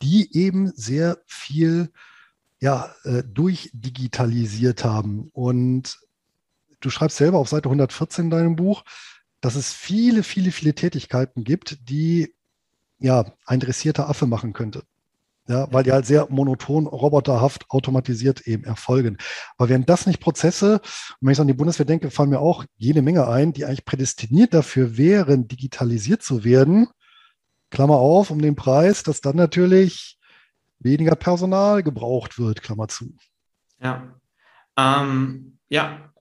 die eben sehr viel ja, äh, durchdigitalisiert haben. Und du schreibst selber auf Seite 114 in deinem Buch, dass es viele, viele, viele Tätigkeiten gibt, die ja ein dressierter Affe machen könnte ja, weil die halt sehr monoton, roboterhaft, automatisiert eben erfolgen. Aber wären das nicht Prozesse, wenn ich an die Bundeswehr denke, fallen mir auch jede Menge ein, die eigentlich prädestiniert dafür wären, digitalisiert zu werden, Klammer auf, um den Preis, dass dann natürlich weniger Personal gebraucht wird, Klammer zu. Ja, ähm, ja,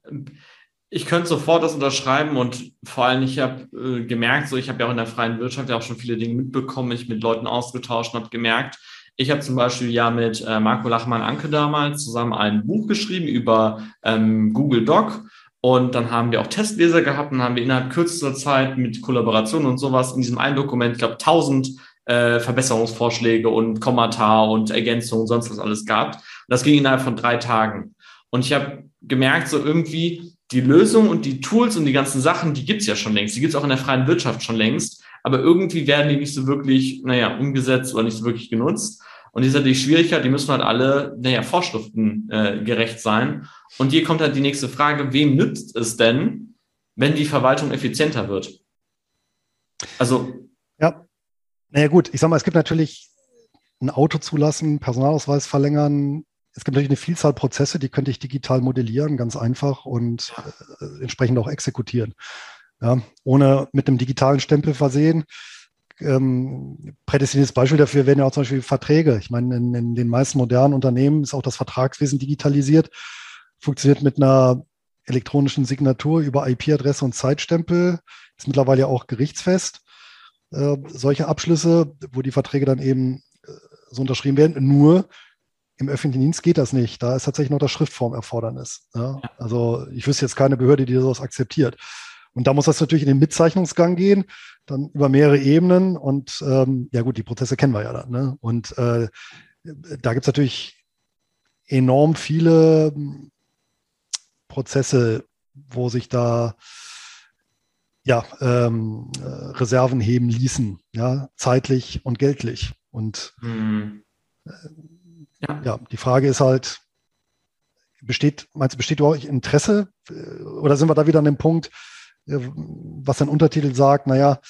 ich könnte sofort das unterschreiben und vor allem, ich habe äh, gemerkt, so ich habe ja auch in der freien Wirtschaft ja auch schon viele Dinge mitbekommen, mich mit Leuten ausgetauscht und habe gemerkt, ich habe zum Beispiel ja mit äh, Marco Lachmann-Anke damals zusammen ein Buch geschrieben über ähm, Google Doc. Und dann haben wir auch Testleser gehabt und haben wir innerhalb kürzester Zeit mit Kollaboration und sowas in diesem einen Dokument, ich glaube, 1000 äh, Verbesserungsvorschläge und Kommata und Ergänzungen und sonst was alles gehabt. Und das ging innerhalb von drei Tagen. Und ich habe gemerkt, so irgendwie die Lösung und die Tools und die ganzen Sachen, die gibt's ja schon längst. Die gibt's auch in der freien Wirtschaft schon längst. Aber irgendwie werden die nicht so wirklich, naja, umgesetzt oder nicht so wirklich genutzt. Und die Schwierigkeit, die müssen halt alle, naja, Vorschriften äh, gerecht sein. Und hier kommt halt die nächste Frage, wem nützt es denn, wenn die Verwaltung effizienter wird? Also. Ja, naja gut, ich sag mal, es gibt natürlich ein Auto zulassen, Personalausweis verlängern. Es gibt natürlich eine Vielzahl Prozesse, die könnte ich digital modellieren, ganz einfach und äh, entsprechend auch exekutieren. Ja, ohne mit einem digitalen Stempel versehen ähm, prädestiniertes Beispiel dafür wären ja auch zum Beispiel Verträge. Ich meine, in, in den meisten modernen Unternehmen ist auch das Vertragswesen digitalisiert, funktioniert mit einer elektronischen Signatur über IP-Adresse und Zeitstempel, ist mittlerweile ja auch gerichtsfest. Äh, solche Abschlüsse, wo die Verträge dann eben äh, so unterschrieben werden, nur im öffentlichen Dienst geht das nicht. Da ist tatsächlich noch das Schriftformerfordernis. Ja? Also ich wüsste jetzt keine Behörde, die sowas akzeptiert. Und da muss das natürlich in den Mitzeichnungsgang gehen, dann über mehrere Ebenen. Und ähm, ja gut, die Prozesse kennen wir ja dann. Ne? Und äh, da gibt es natürlich enorm viele hm, Prozesse, wo sich da ja, ähm, äh, Reserven heben ließen, ja, zeitlich und geldlich. Und mhm. Ja. ja, die Frage ist halt, besteht, meinst du, besteht überhaupt Interesse? Äh, oder sind wir da wieder an dem Punkt, äh, was ein Untertitel sagt, naja,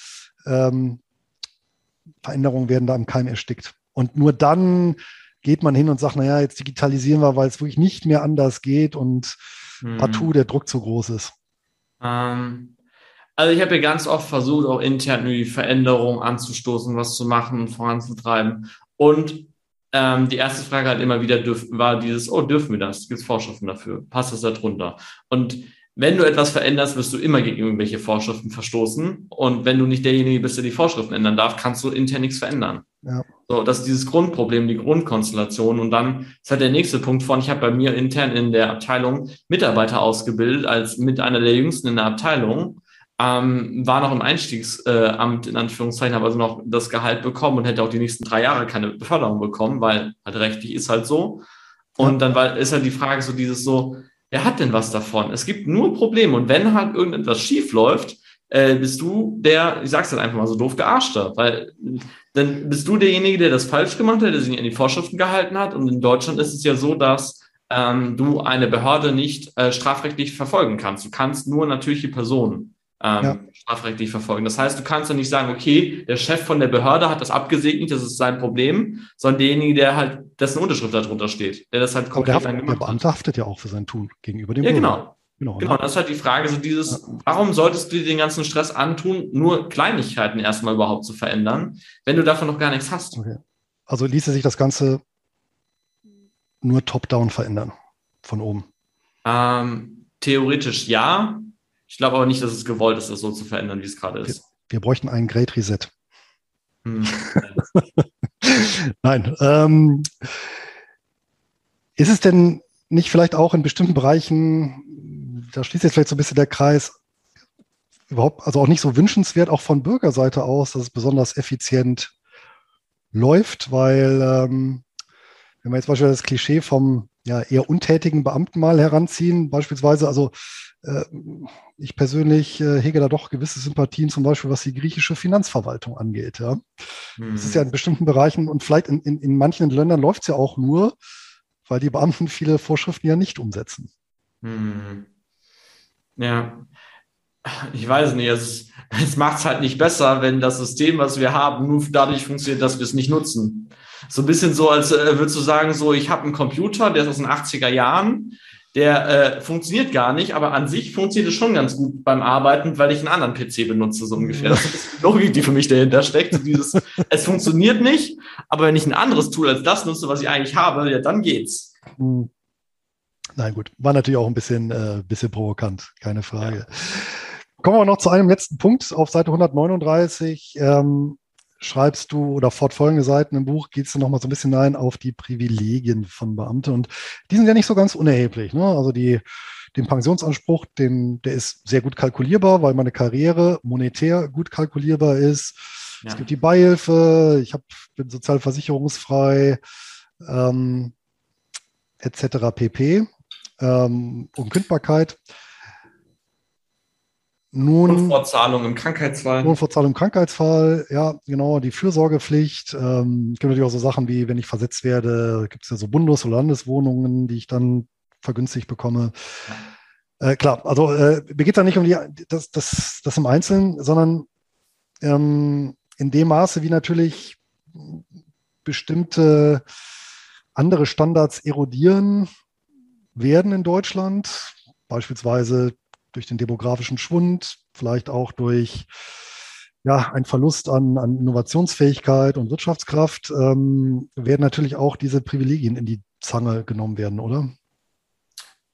ähm, Veränderungen werden da im Keim erstickt. Und nur dann geht man hin und sagt, naja, jetzt digitalisieren wir, weil es wirklich nicht mehr anders geht und hm. partout der Druck zu groß ist. Ähm, also ich habe ja ganz oft versucht, auch intern die Veränderungen anzustoßen, was zu machen und voranzutreiben. Und ähm, die erste Frage halt immer wieder dürf, war dieses, oh, dürfen wir das? Gibt es Vorschriften dafür? Passt das da drunter? Und wenn du etwas veränderst, wirst du immer gegen irgendwelche Vorschriften verstoßen. Und wenn du nicht derjenige bist, der die Vorschriften ändern darf, kannst du intern nichts verändern. Ja. So, das ist dieses Grundproblem, die Grundkonstellation. Und dann ist halt der nächste Punkt von, ich habe bei mir intern in der Abteilung Mitarbeiter ausgebildet, als mit einer der jüngsten in der Abteilung ähm, war noch im Einstiegsamt in Anführungszeichen, habe also noch das Gehalt bekommen und hätte auch die nächsten drei Jahre keine Beförderung bekommen, weil halt rechtlich ist halt so. Und dann war, ist halt die Frage so dieses so, wer hat denn was davon? Es gibt nur Probleme und wenn halt irgendetwas schief läuft, äh, bist du der, ich sag's halt einfach mal so doof, gearschter, weil dann bist du derjenige, der das falsch gemacht hat, der sich an die Vorschriften gehalten hat und in Deutschland ist es ja so, dass ähm, du eine Behörde nicht äh, strafrechtlich verfolgen kannst. Du kannst nur natürliche Personen ähm, ja. strafrechtlich verfolgen. Das heißt, du kannst ja nicht sagen, okay, der Chef von der Behörde hat das abgesegnet, das ist sein Problem, sondern derjenige, der halt, dessen Unterschrift darunter steht, der das halt komplett der, der Beamte haftet ja auch für sein Tun gegenüber dem Ja, Bürger. genau. Genau, genau, das ist halt die Frage, so dieses, ja. warum solltest du dir den ganzen Stress antun, nur Kleinigkeiten erstmal überhaupt zu verändern, wenn du davon noch gar nichts hast? Okay. Also ließe sich das Ganze nur top-down verändern, von oben? Ähm, theoretisch ja, ich glaube aber nicht, dass es gewollt ist, das so zu verändern, wie es gerade ist. Wir, wir, bräuchten einen Great Reset. Hm. Nein. Ähm, ist es denn nicht vielleicht auch in bestimmten Bereichen, da schließt jetzt vielleicht so ein bisschen der Kreis, überhaupt, also auch nicht so wünschenswert, auch von Bürgerseite aus, dass es besonders effizient läuft, weil ähm, wenn wir jetzt beispielsweise das Klischee vom ja, eher untätigen Beamten mal heranziehen, beispielsweise, also ich persönlich äh, hege da doch gewisse Sympathien, zum Beispiel was die griechische Finanzverwaltung angeht. Ja. Hm. Das ist ja in bestimmten Bereichen und vielleicht in, in, in manchen Ländern läuft es ja auch nur, weil die Beamten viele Vorschriften ja nicht umsetzen. Hm. Ja, ich weiß nicht, es, es macht es halt nicht besser, wenn das System, was wir haben, nur dadurch funktioniert, dass wir es nicht nutzen. So ein bisschen so, als äh, würdest du sagen, so, ich habe einen Computer, der ist aus den 80er Jahren, der äh, funktioniert gar nicht, aber an sich funktioniert es schon ganz gut beim Arbeiten, weil ich einen anderen PC benutze, so ungefähr. Das ist die Logik, die für mich dahinter steckt. Dieses, es funktioniert nicht, aber wenn ich ein anderes Tool als das nutze, was ich eigentlich habe, ja, dann geht's. Hm. Nein, gut. War natürlich auch ein bisschen, äh, bisschen provokant, keine Frage. Ja. Kommen wir noch zu einem letzten Punkt auf Seite 139. Ähm, schreibst du oder fortfolgende Seiten im Buch gehst du nochmal so ein bisschen ein auf die Privilegien von Beamten und die sind ja nicht so ganz unerheblich. Ne? Also die, den Pensionsanspruch, den, der ist sehr gut kalkulierbar, weil meine Karriere monetär gut kalkulierbar ist. Ja. Es gibt die Beihilfe, ich hab, bin sozialversicherungsfrei, ähm, etc. pp. Ähm, Unkündbarkeit. Nun, Lohnfortzahlung im Krankheitsfall. Lohnfortzahlung im Krankheitsfall, ja, genau, die Fürsorgepflicht. Ähm, es gibt natürlich auch so Sachen wie, wenn ich versetzt werde, gibt es ja so Bundes- oder Landeswohnungen, die ich dann vergünstigt bekomme. Äh, klar, also äh, mir geht es da nicht um die, das, das, das im Einzelnen, sondern ähm, in dem Maße, wie natürlich bestimmte andere Standards erodieren werden in Deutschland, beispielsweise durch den demografischen Schwund, vielleicht auch durch ja, ein Verlust an, an Innovationsfähigkeit und Wirtschaftskraft, ähm, werden natürlich auch diese Privilegien in die Zange genommen werden, oder?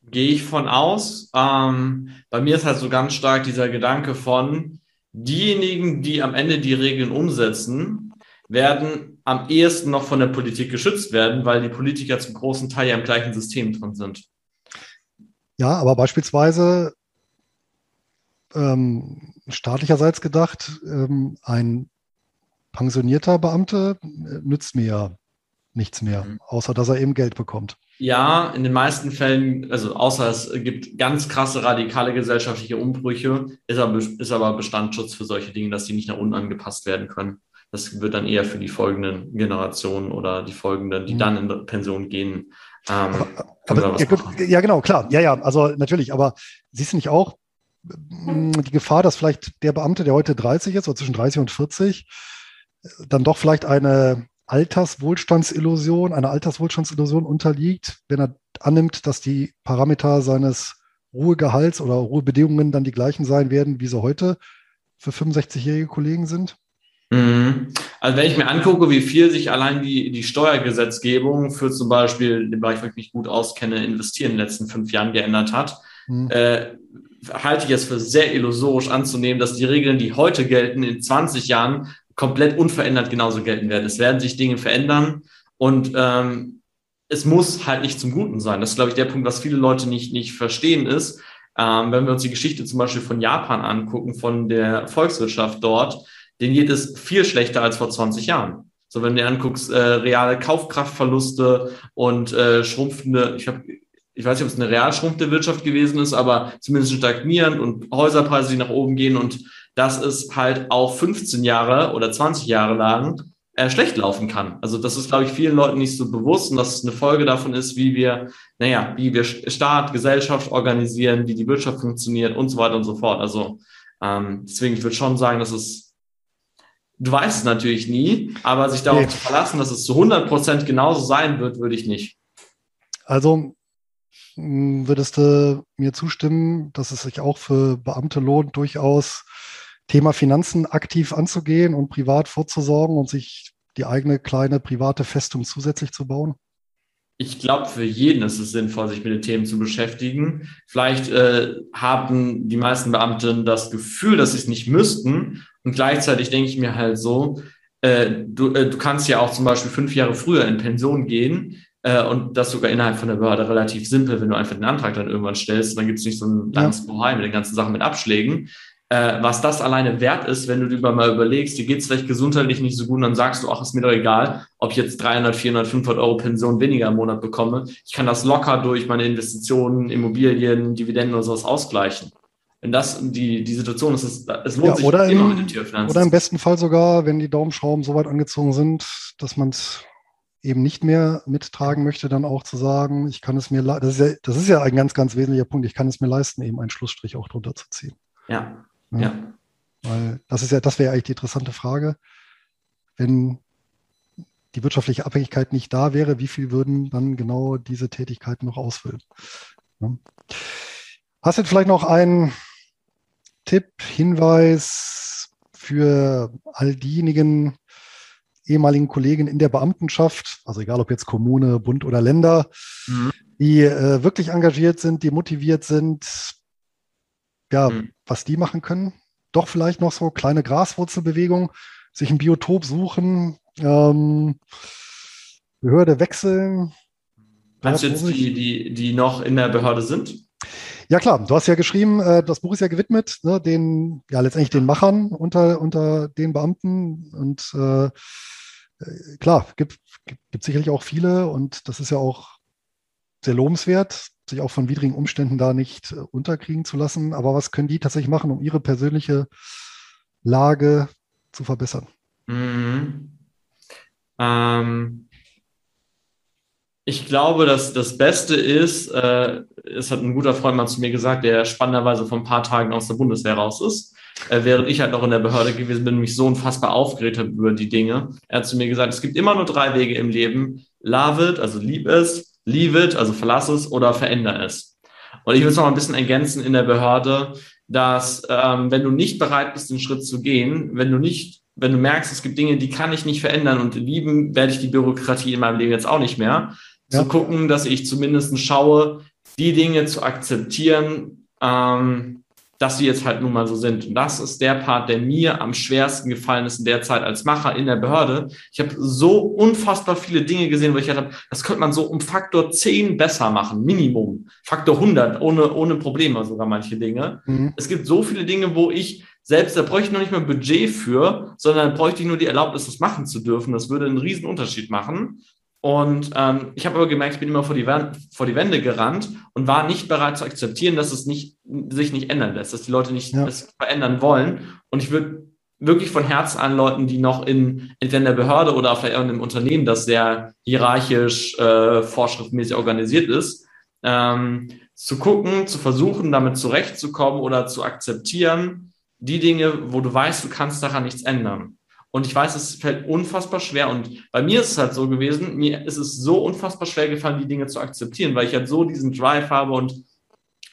Gehe ich von aus. Ähm, bei mir ist halt so ganz stark dieser Gedanke von, diejenigen, die am Ende die Regeln umsetzen, werden am ehesten noch von der Politik geschützt werden, weil die Politiker zum großen Teil ja im gleichen System drin sind. Ja, aber beispielsweise ähm, staatlicherseits gedacht, ähm, ein pensionierter Beamter äh, nützt mir ja nichts mehr, mhm. außer dass er eben Geld bekommt. Ja, in den meisten Fällen, also außer es gibt ganz krasse radikale gesellschaftliche Umbrüche, ist aber, ist aber Bestandsschutz für solche Dinge, dass die nicht nach unten angepasst werden können. Das wird dann eher für die folgenden Generationen oder die folgenden, die mhm. dann in Pension gehen. Ähm, aber, ja, gut, ja, genau, klar. Ja, ja, also natürlich. Aber siehst du nicht auch die Gefahr, dass vielleicht der Beamte, der heute 30 ist, oder zwischen 30 und 40, dann doch vielleicht eine Alterswohlstandsillusion, einer Alterswohlstandsillusion unterliegt, wenn er annimmt, dass die Parameter seines Ruhegehalts oder Ruhebedingungen dann die gleichen sein werden, wie sie heute für 65-jährige Kollegen sind? Mhm. Also wenn ich mir angucke, wie viel sich allein die, die Steuergesetzgebung für zum Beispiel den Bereich, wo ich mich gut auskenne, investieren in den letzten fünf Jahren geändert hat, mhm. äh, halte ich es für sehr illusorisch anzunehmen, dass die Regeln, die heute gelten, in 20 Jahren komplett unverändert genauso gelten werden. Es werden sich Dinge verändern und ähm, es muss halt nicht zum Guten sein. Das ist, glaube ich, der Punkt, was viele Leute nicht, nicht verstehen, ist, ähm, wenn wir uns die Geschichte zum Beispiel von Japan angucken, von der Volkswirtschaft dort, denen geht es viel schlechter als vor 20 Jahren. So, wenn du dir anguckst, äh, reale Kaufkraftverluste und äh, schrumpfende, ich habe ich weiß nicht, ob es eine real schrumpfende Wirtschaft gewesen ist, aber zumindest stagnierend und Häuserpreise, die nach oben gehen und das ist halt auch 15 Jahre oder 20 Jahre lang äh, schlecht laufen kann. Also das ist, glaube ich, vielen Leuten nicht so bewusst und dass es eine Folge davon ist, wie wir, naja, wie wir Staat, Gesellschaft organisieren, wie die Wirtschaft funktioniert und so weiter und so fort. Also ähm, deswegen, ich würde schon sagen, dass es, du weißt es natürlich nie, aber sich darauf nee. zu verlassen, dass es zu 100 Prozent genauso sein wird, würde ich nicht. Also würdest du mir zustimmen, dass es sich auch für Beamte lohnt, durchaus Thema Finanzen aktiv anzugehen und privat vorzusorgen und sich die eigene kleine private Festung zusätzlich zu bauen? Ich glaube, für jeden ist es sinnvoll, sich mit den Themen zu beschäftigen. Vielleicht äh, haben die meisten Beamten das Gefühl, dass sie es nicht müssten. Und gleichzeitig denke ich mir halt so, äh, du, äh, du kannst ja auch zum Beispiel fünf Jahre früher in Pension gehen und das sogar innerhalb von der Behörde relativ simpel, wenn du einfach den Antrag dann irgendwann stellst. Dann gibt es nicht so ein langes. Bohai mit den ganzen Sachen mit Abschlägen äh, was das alleine wert ist, wenn du dir mal überlegst, dir geht es vielleicht gesundheitlich nicht so gut, dann sagst du, ach, ist mir doch egal, ob ich jetzt 300, 400, 500 Euro Pension weniger im Monat bekomme. Ich kann das locker durch meine Investitionen, Immobilien, Dividenden oder sowas ausgleichen. Wenn das die, die Situation ist, es, es lohnt ja, sich immer im, mit den Tierfinanzen. Oder im besten Fall sogar, wenn die Daumenschrauben so weit angezogen sind, dass man es eben nicht mehr mittragen möchte, dann auch zu sagen, ich kann es mir, das ist ja, das ist ja ein ganz, ganz wesentlicher Punkt, ich kann es mir leisten, eben einen Schlussstrich auch drunter zu ziehen. Ja, ja. ja. Weil das ist ja, das wäre eigentlich die interessante Frage. Wenn die wirtschaftliche Abhängigkeit nicht da wäre, wie viel würden dann genau diese Tätigkeiten noch ausfüllen? Ja. Hast du vielleicht noch einen Tipp, Hinweis für all diejenigen ehemaligen Kollegen in der Beamtenschaft, also egal ob jetzt Kommune, Bund oder Länder, mhm. die äh, wirklich engagiert sind, die motiviert sind, ja, mhm. was die machen können. Doch vielleicht noch so kleine Graswurzelbewegungen, sich ein Biotop suchen, ähm, Behörde wechseln. Meinst du jetzt die, die, die noch in der Behörde sind? Ja klar, du hast ja geschrieben, äh, das Buch ist ja gewidmet, ne, den, ja letztendlich den Machern unter, unter den Beamten und äh, äh klar, gibt, gibt, sicherlich auch viele und das ist ja auch sehr lobenswert, sich auch von widrigen Umständen da nicht äh, unterkriegen zu lassen. Aber was können die tatsächlich machen, um ihre persönliche Lage zu verbessern? Mhm. Ähm, ich glaube, dass das Beste ist, äh, es hat ein guter Freund mal zu mir gesagt, der spannenderweise vor ein paar Tagen aus der Bundeswehr raus ist, äh, während ich halt noch in der Behörde gewesen bin mich so unfassbar aufgeregt habe über die Dinge. Er hat zu mir gesagt, es gibt immer nur drei Wege im Leben. Love it, also lieb es, leave it, also verlass es oder veränder es. Und ich will es noch ein bisschen ergänzen in der Behörde, dass ähm, wenn du nicht bereit bist, den Schritt zu gehen, wenn du nicht, wenn du merkst, es gibt Dinge, die kann ich nicht verändern und lieben werde ich die Bürokratie in meinem Leben jetzt auch nicht mehr, ja. zu gucken, dass ich zumindest schaue, die Dinge zu akzeptieren, ähm, dass sie jetzt halt nun mal so sind. Und das ist der Part, der mir am schwersten gefallen ist in der Zeit als Macher in der Behörde. Ich habe so unfassbar viele Dinge gesehen, wo ich gedacht habe, das könnte man so um Faktor 10 besser machen, Minimum. Faktor 100, ohne, ohne Probleme sogar manche Dinge. Mhm. Es gibt so viele Dinge, wo ich selbst, da bräuchte ich noch nicht mal Budget für, sondern bräuchte ich nur die Erlaubnis, das machen zu dürfen. Das würde einen riesen Unterschied machen. Und ähm, ich habe aber gemerkt, ich bin immer vor die, vor die Wände gerannt und war nicht bereit zu akzeptieren, dass es nicht, sich nicht ändern lässt, dass die Leute nicht ja. es verändern wollen. Und ich würde wirklich von Herzen an Leuten, die noch in entweder in der Behörde oder vielleicht auch in einem Unternehmen, das sehr hierarchisch, äh, vorschriftmäßig organisiert ist, ähm, zu gucken, zu versuchen, damit zurechtzukommen oder zu akzeptieren, die Dinge, wo du weißt, du kannst daran nichts ändern. Und ich weiß, es fällt unfassbar schwer. Und bei mir ist es halt so gewesen, mir ist es so unfassbar schwer gefallen, die Dinge zu akzeptieren, weil ich halt so diesen Drive habe und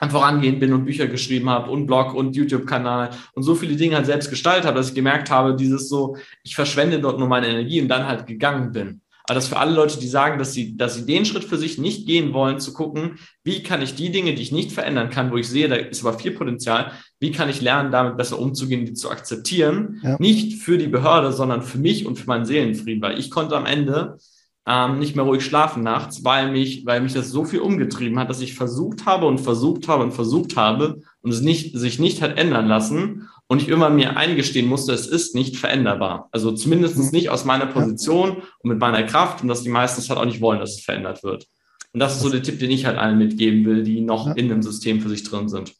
vorangehend bin und Bücher geschrieben habe und Blog und YouTube-Kanal und so viele Dinge halt selbst gestaltet habe, dass ich gemerkt habe, dieses so, ich verschwende dort nur meine Energie und dann halt gegangen bin. Aber das für alle Leute, die sagen, dass sie, dass sie den Schritt für sich nicht gehen wollen, zu gucken, wie kann ich die Dinge, die ich nicht verändern kann, wo ich sehe, da ist aber viel Potenzial, wie kann ich lernen, damit besser umzugehen, die zu akzeptieren? Ja. Nicht für die Behörde, sondern für mich und für meinen Seelenfrieden, weil ich konnte am Ende ähm, nicht mehr ruhig schlafen nachts, weil mich, weil mich das so viel umgetrieben hat, dass ich versucht habe und versucht habe und versucht habe und es nicht, sich nicht hat ändern lassen und ich immer mir eingestehen musste, es ist nicht veränderbar. Also zumindest mhm. nicht aus meiner Position und mit meiner Kraft und dass die meisten es halt auch nicht wollen, dass es verändert wird. Und das ist so der Tipp, den ich halt allen mitgeben will, die noch ja. in dem System für sich drin sind.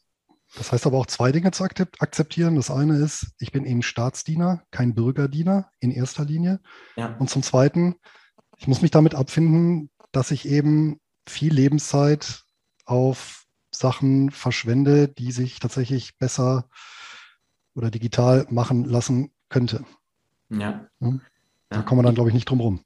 Das heißt aber auch zwei Dinge zu akzeptieren. Das eine ist, ich bin eben Staatsdiener, kein Bürgerdiener in erster Linie. Ja. Und zum Zweiten, ich muss mich damit abfinden, dass ich eben viel Lebenszeit auf Sachen verschwende, die sich tatsächlich besser oder digital machen lassen könnte. Ja. ja. Da kommen wir dann, glaube ich, nicht drum rum.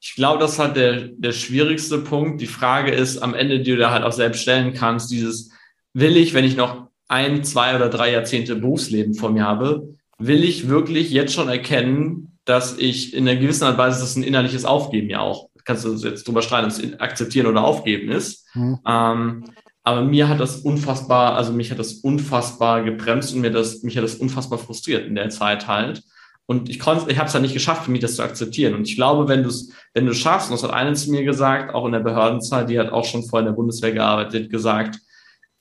Ich glaube, das ist halt der, der schwierigste Punkt. Die Frage ist am Ende, die du da halt auch selbst stellen kannst, dieses, will ich, wenn ich noch ein, zwei oder drei Jahrzehnte Berufsleben vor mir habe, will ich wirklich jetzt schon erkennen, dass ich in einer gewissen Art und Weise, das ist ein innerliches Aufgeben ja auch. Kannst du jetzt drüber streiten, ob es akzeptieren oder aufgeben ist. Mhm. Ähm, aber mir hat das unfassbar, also mich hat das unfassbar gebremst und mir das, mich hat das unfassbar frustriert in der Zeit halt. Und ich konnte, ich habe es halt nicht geschafft, für mich das zu akzeptieren. Und ich glaube, wenn du es, wenn du schaffst, und das hat eine zu mir gesagt, auch in der Behördenzeit, die hat auch schon vorher in der Bundeswehr gearbeitet, gesagt,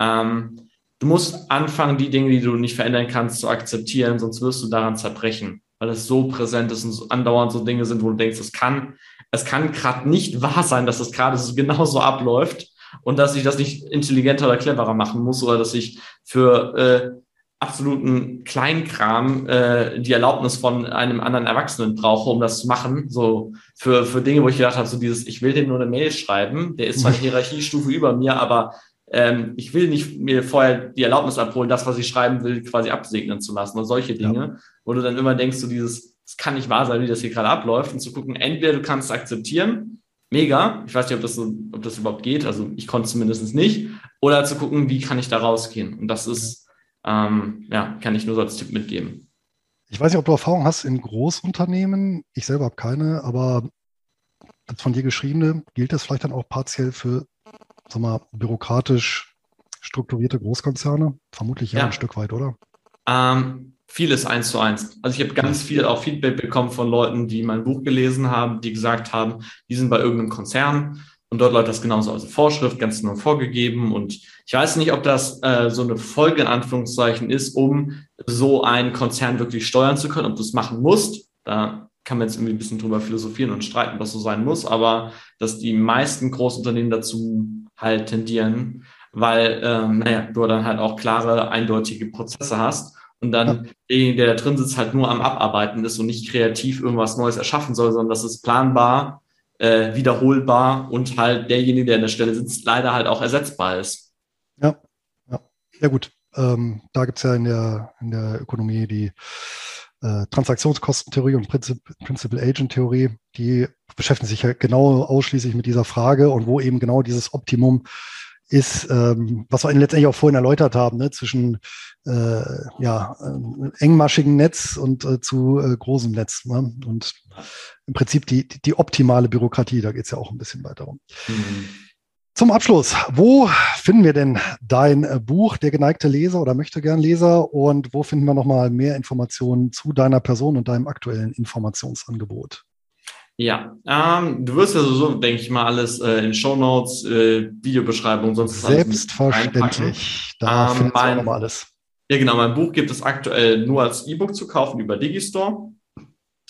ähm, du musst anfangen, die Dinge, die du nicht verändern kannst, zu akzeptieren, sonst wirst du daran zerbrechen weil es so präsent ist und so andauernd so Dinge sind, wo du denkst, es kann, es kann gerade nicht wahr sein, dass das gerade so genauso abläuft und dass ich das nicht intelligenter oder cleverer machen muss oder dass ich für äh, absoluten Kleinkram äh, die Erlaubnis von einem anderen Erwachsenen brauche, um das zu machen. So für, für Dinge, wo ich gedacht habe, so dieses, ich will dem nur eine Mail schreiben, der ist zwar eine Hierarchiestufe über mir, aber ähm, ich will nicht mir vorher die Erlaubnis abholen, das, was ich schreiben will, quasi absegnen zu lassen oder solche Dinge, ja. wo du dann immer denkst, so dieses, es kann nicht wahr sein, wie das hier gerade abläuft und zu gucken, entweder du kannst akzeptieren, mega, ich weiß nicht, ob das, so, ob das überhaupt geht, also ich konnte es zumindest nicht, oder zu gucken, wie kann ich da rausgehen und das ist, ähm, ja, kann ich nur so als Tipp mitgeben. Ich weiß nicht, ob du Erfahrung hast in Großunternehmen. Ich selber habe keine, aber das von dir geschriebene, gilt das vielleicht dann auch partiell für sag mal, bürokratisch strukturierte Großkonzerne? Vermutlich ja, ja. ein Stück weit, oder? Ähm, vieles eins zu eins. Also ich habe ganz viel auch Feedback bekommen von Leuten, die mein Buch gelesen haben, die gesagt haben, die sind bei irgendeinem Konzern und dort läuft das genauso. Also Vorschrift ganz nur vorgegeben. Und ich weiß nicht, ob das äh, so eine Folge in Anführungszeichen ist, um so einen Konzern wirklich steuern zu können, ob du es machen musst. Da kann man jetzt irgendwie ein bisschen drüber philosophieren und streiten, was so sein muss, aber dass die meisten Großunternehmen dazu halt tendieren, weil, ähm, naja, du dann halt auch klare, eindeutige Prozesse hast und dann ja. derjenige, der da drin sitzt, halt nur am Abarbeiten ist und nicht kreativ irgendwas Neues erschaffen soll, sondern dass es planbar, äh, wiederholbar und halt derjenige, der an der Stelle sitzt, leider halt auch ersetzbar ist. Ja, ja, ja gut. Ähm, da gibt es ja in der, in der Ökonomie die äh, Transaktionskostentheorie und Princip Principal Agent Theorie, die beschäftigen sich ja genau ausschließlich mit dieser Frage und wo eben genau dieses Optimum ist, ähm, was wir letztendlich auch vorhin erläutert haben, ne, zwischen äh, ja, äh, engmaschigen Netz und äh, zu äh, großem Netz. Ne? Und im Prinzip die, die, die optimale Bürokratie, da geht es ja auch ein bisschen weiter um. Mhm. Zum Abschluss, wo finden wir denn dein äh, Buch, der geneigte Leser oder möchte gern Leser und wo finden wir nochmal mehr Informationen zu deiner Person und deinem aktuellen Informationsangebot? Ja, ähm, du wirst ja so, denke ich mal, alles äh, in Show Notes, äh, Videobeschreibung, sonst Selbstverständlich. Da ähm, findest du nochmal alles. Ja, genau. Mein Buch gibt es aktuell nur als E-Book zu kaufen über Digistore.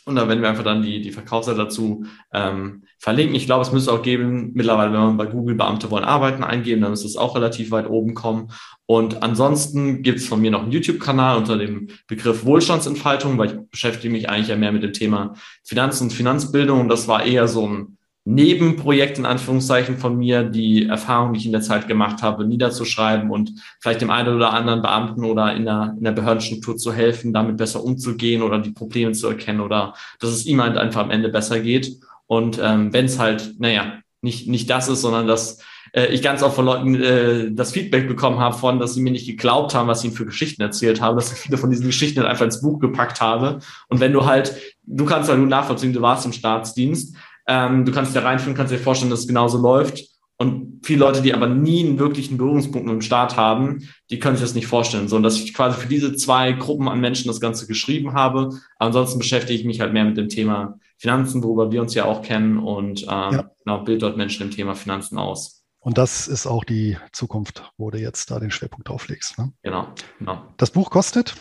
Und da werden wir einfach dann die, die Verkaufsseite dazu ähm, verlinken. Ich glaube, es müsste auch geben, mittlerweile, wenn man bei Google Beamte wollen arbeiten eingeben, dann müsste es auch relativ weit oben kommen. Und ansonsten gibt es von mir noch einen YouTube-Kanal unter dem Begriff Wohlstandsentfaltung, weil ich beschäftige mich eigentlich ja mehr mit dem Thema Finanzen und Finanzbildung. Und das war eher so ein Nebenprojekt in Anführungszeichen von mir, die Erfahrung, die ich in der Zeit gemacht habe, niederzuschreiben und vielleicht dem einen oder anderen Beamten oder in der, in der Behördenstruktur zu helfen, damit besser umzugehen oder die Probleme zu erkennen oder dass es ihm halt einfach am Ende besser geht. Und ähm, wenn es halt, naja, nicht, nicht das ist, sondern dass äh, ich ganz oft von Leuten äh, das Feedback bekommen habe von, dass sie mir nicht geglaubt haben, was ich ihnen für Geschichten erzählt habe, dass ich viele von diesen Geschichten halt einfach ins Buch gepackt habe. Und wenn du halt, du kannst halt nur nachvollziehen, du warst im Staatsdienst, ähm, du kannst dir reinführen, kannst dir vorstellen, dass es genauso läuft. Und viele Leute, die aber nie einen wirklichen Berührungspunkt mit dem Staat haben, die können sich das nicht vorstellen. So, und dass ich quasi für diese zwei Gruppen an Menschen das Ganze geschrieben habe. ansonsten beschäftige ich mich halt mehr mit dem Thema Finanzen, worüber wir uns ja auch kennen und ähm, ja. genau, bild dort Menschen im Thema Finanzen aus. Und das ist auch die Zukunft, wo du jetzt da den Schwerpunkt drauf legst. Ne? Genau, genau. Das Buch kostet?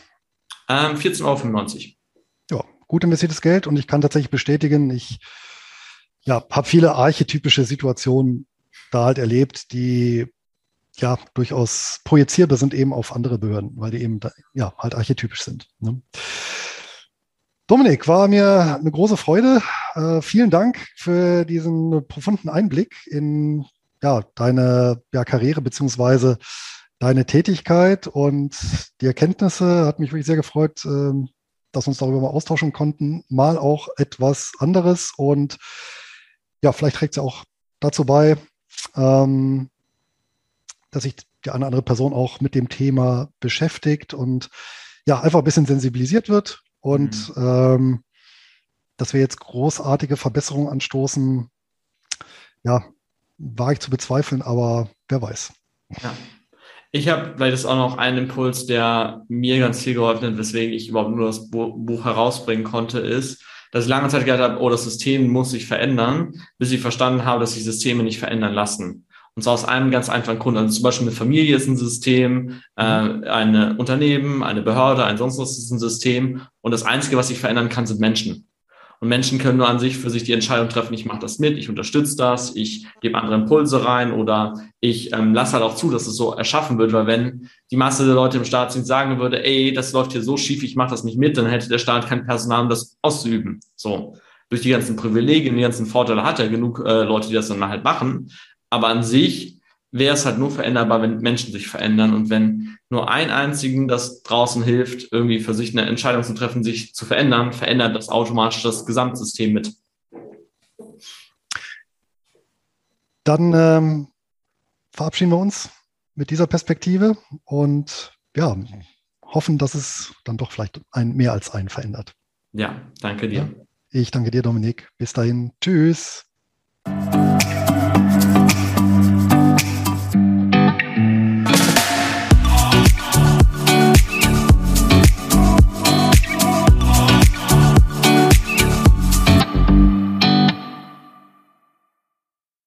Ähm, 14,95 Euro. Ja, gut investiertes Geld und ich kann tatsächlich bestätigen, ich ja, habe viele archetypische Situationen da halt erlebt, die ja durchaus projizierbar sind eben auf andere Behörden, weil die eben da, ja halt archetypisch sind. Ne? Dominik, war mir eine große Freude. Äh, vielen Dank für diesen profunden Einblick in ja, deine ja, Karriere beziehungsweise deine Tätigkeit und die Erkenntnisse. Hat mich wirklich sehr gefreut, äh, dass wir uns darüber mal austauschen konnten. Mal auch etwas anderes und ja, vielleicht trägt es ja auch dazu bei, ähm, dass sich die eine oder andere Person auch mit dem Thema beschäftigt und ja, einfach ein bisschen sensibilisiert wird und mhm. ähm, dass wir jetzt großartige Verbesserungen anstoßen, ja, wage ich zu bezweifeln, aber wer weiß. Ja. Ich habe vielleicht ist auch noch einen Impuls, der mir ganz viel geholfen hat, weswegen ich überhaupt nur das Buch herausbringen konnte, ist, dass ich lange Zeit gedacht habe, oh, das System muss sich verändern, bis ich verstanden habe, dass sich Systeme nicht verändern lassen. Und zwar aus einem ganz einfachen Grund. Also zum Beispiel eine Familie ist ein System, äh, ein Unternehmen, eine Behörde, ein sonst was ist ein System. Und das Einzige, was sich verändern kann, sind Menschen. Und Menschen können nur an sich für sich die Entscheidung treffen, ich mache das mit, ich unterstütze das, ich gebe andere Impulse rein oder ich ähm, lasse halt auch zu, dass es so erschaffen wird, weil wenn die Masse der Leute im Staatsdienst sagen würde, ey, das läuft hier so schief, ich mache das nicht mit, dann hätte der Staat kein Personal, um das auszuüben. So. Durch die ganzen Privilegien, die ganzen Vorteile hat er genug äh, Leute, die das dann halt machen. Aber an sich wäre es halt nur veränderbar, wenn Menschen sich verändern und wenn nur ein einzigen das draußen hilft, irgendwie für sich eine Entscheidung zu treffen, sich zu verändern, verändert das automatisch das Gesamtsystem mit. Dann ähm, verabschieden wir uns mit dieser Perspektive und ja, hoffen, dass es dann doch vielleicht ein, mehr als einen verändert. Ja, danke dir. Ja, ich danke dir, Dominik. Bis dahin. Tschüss.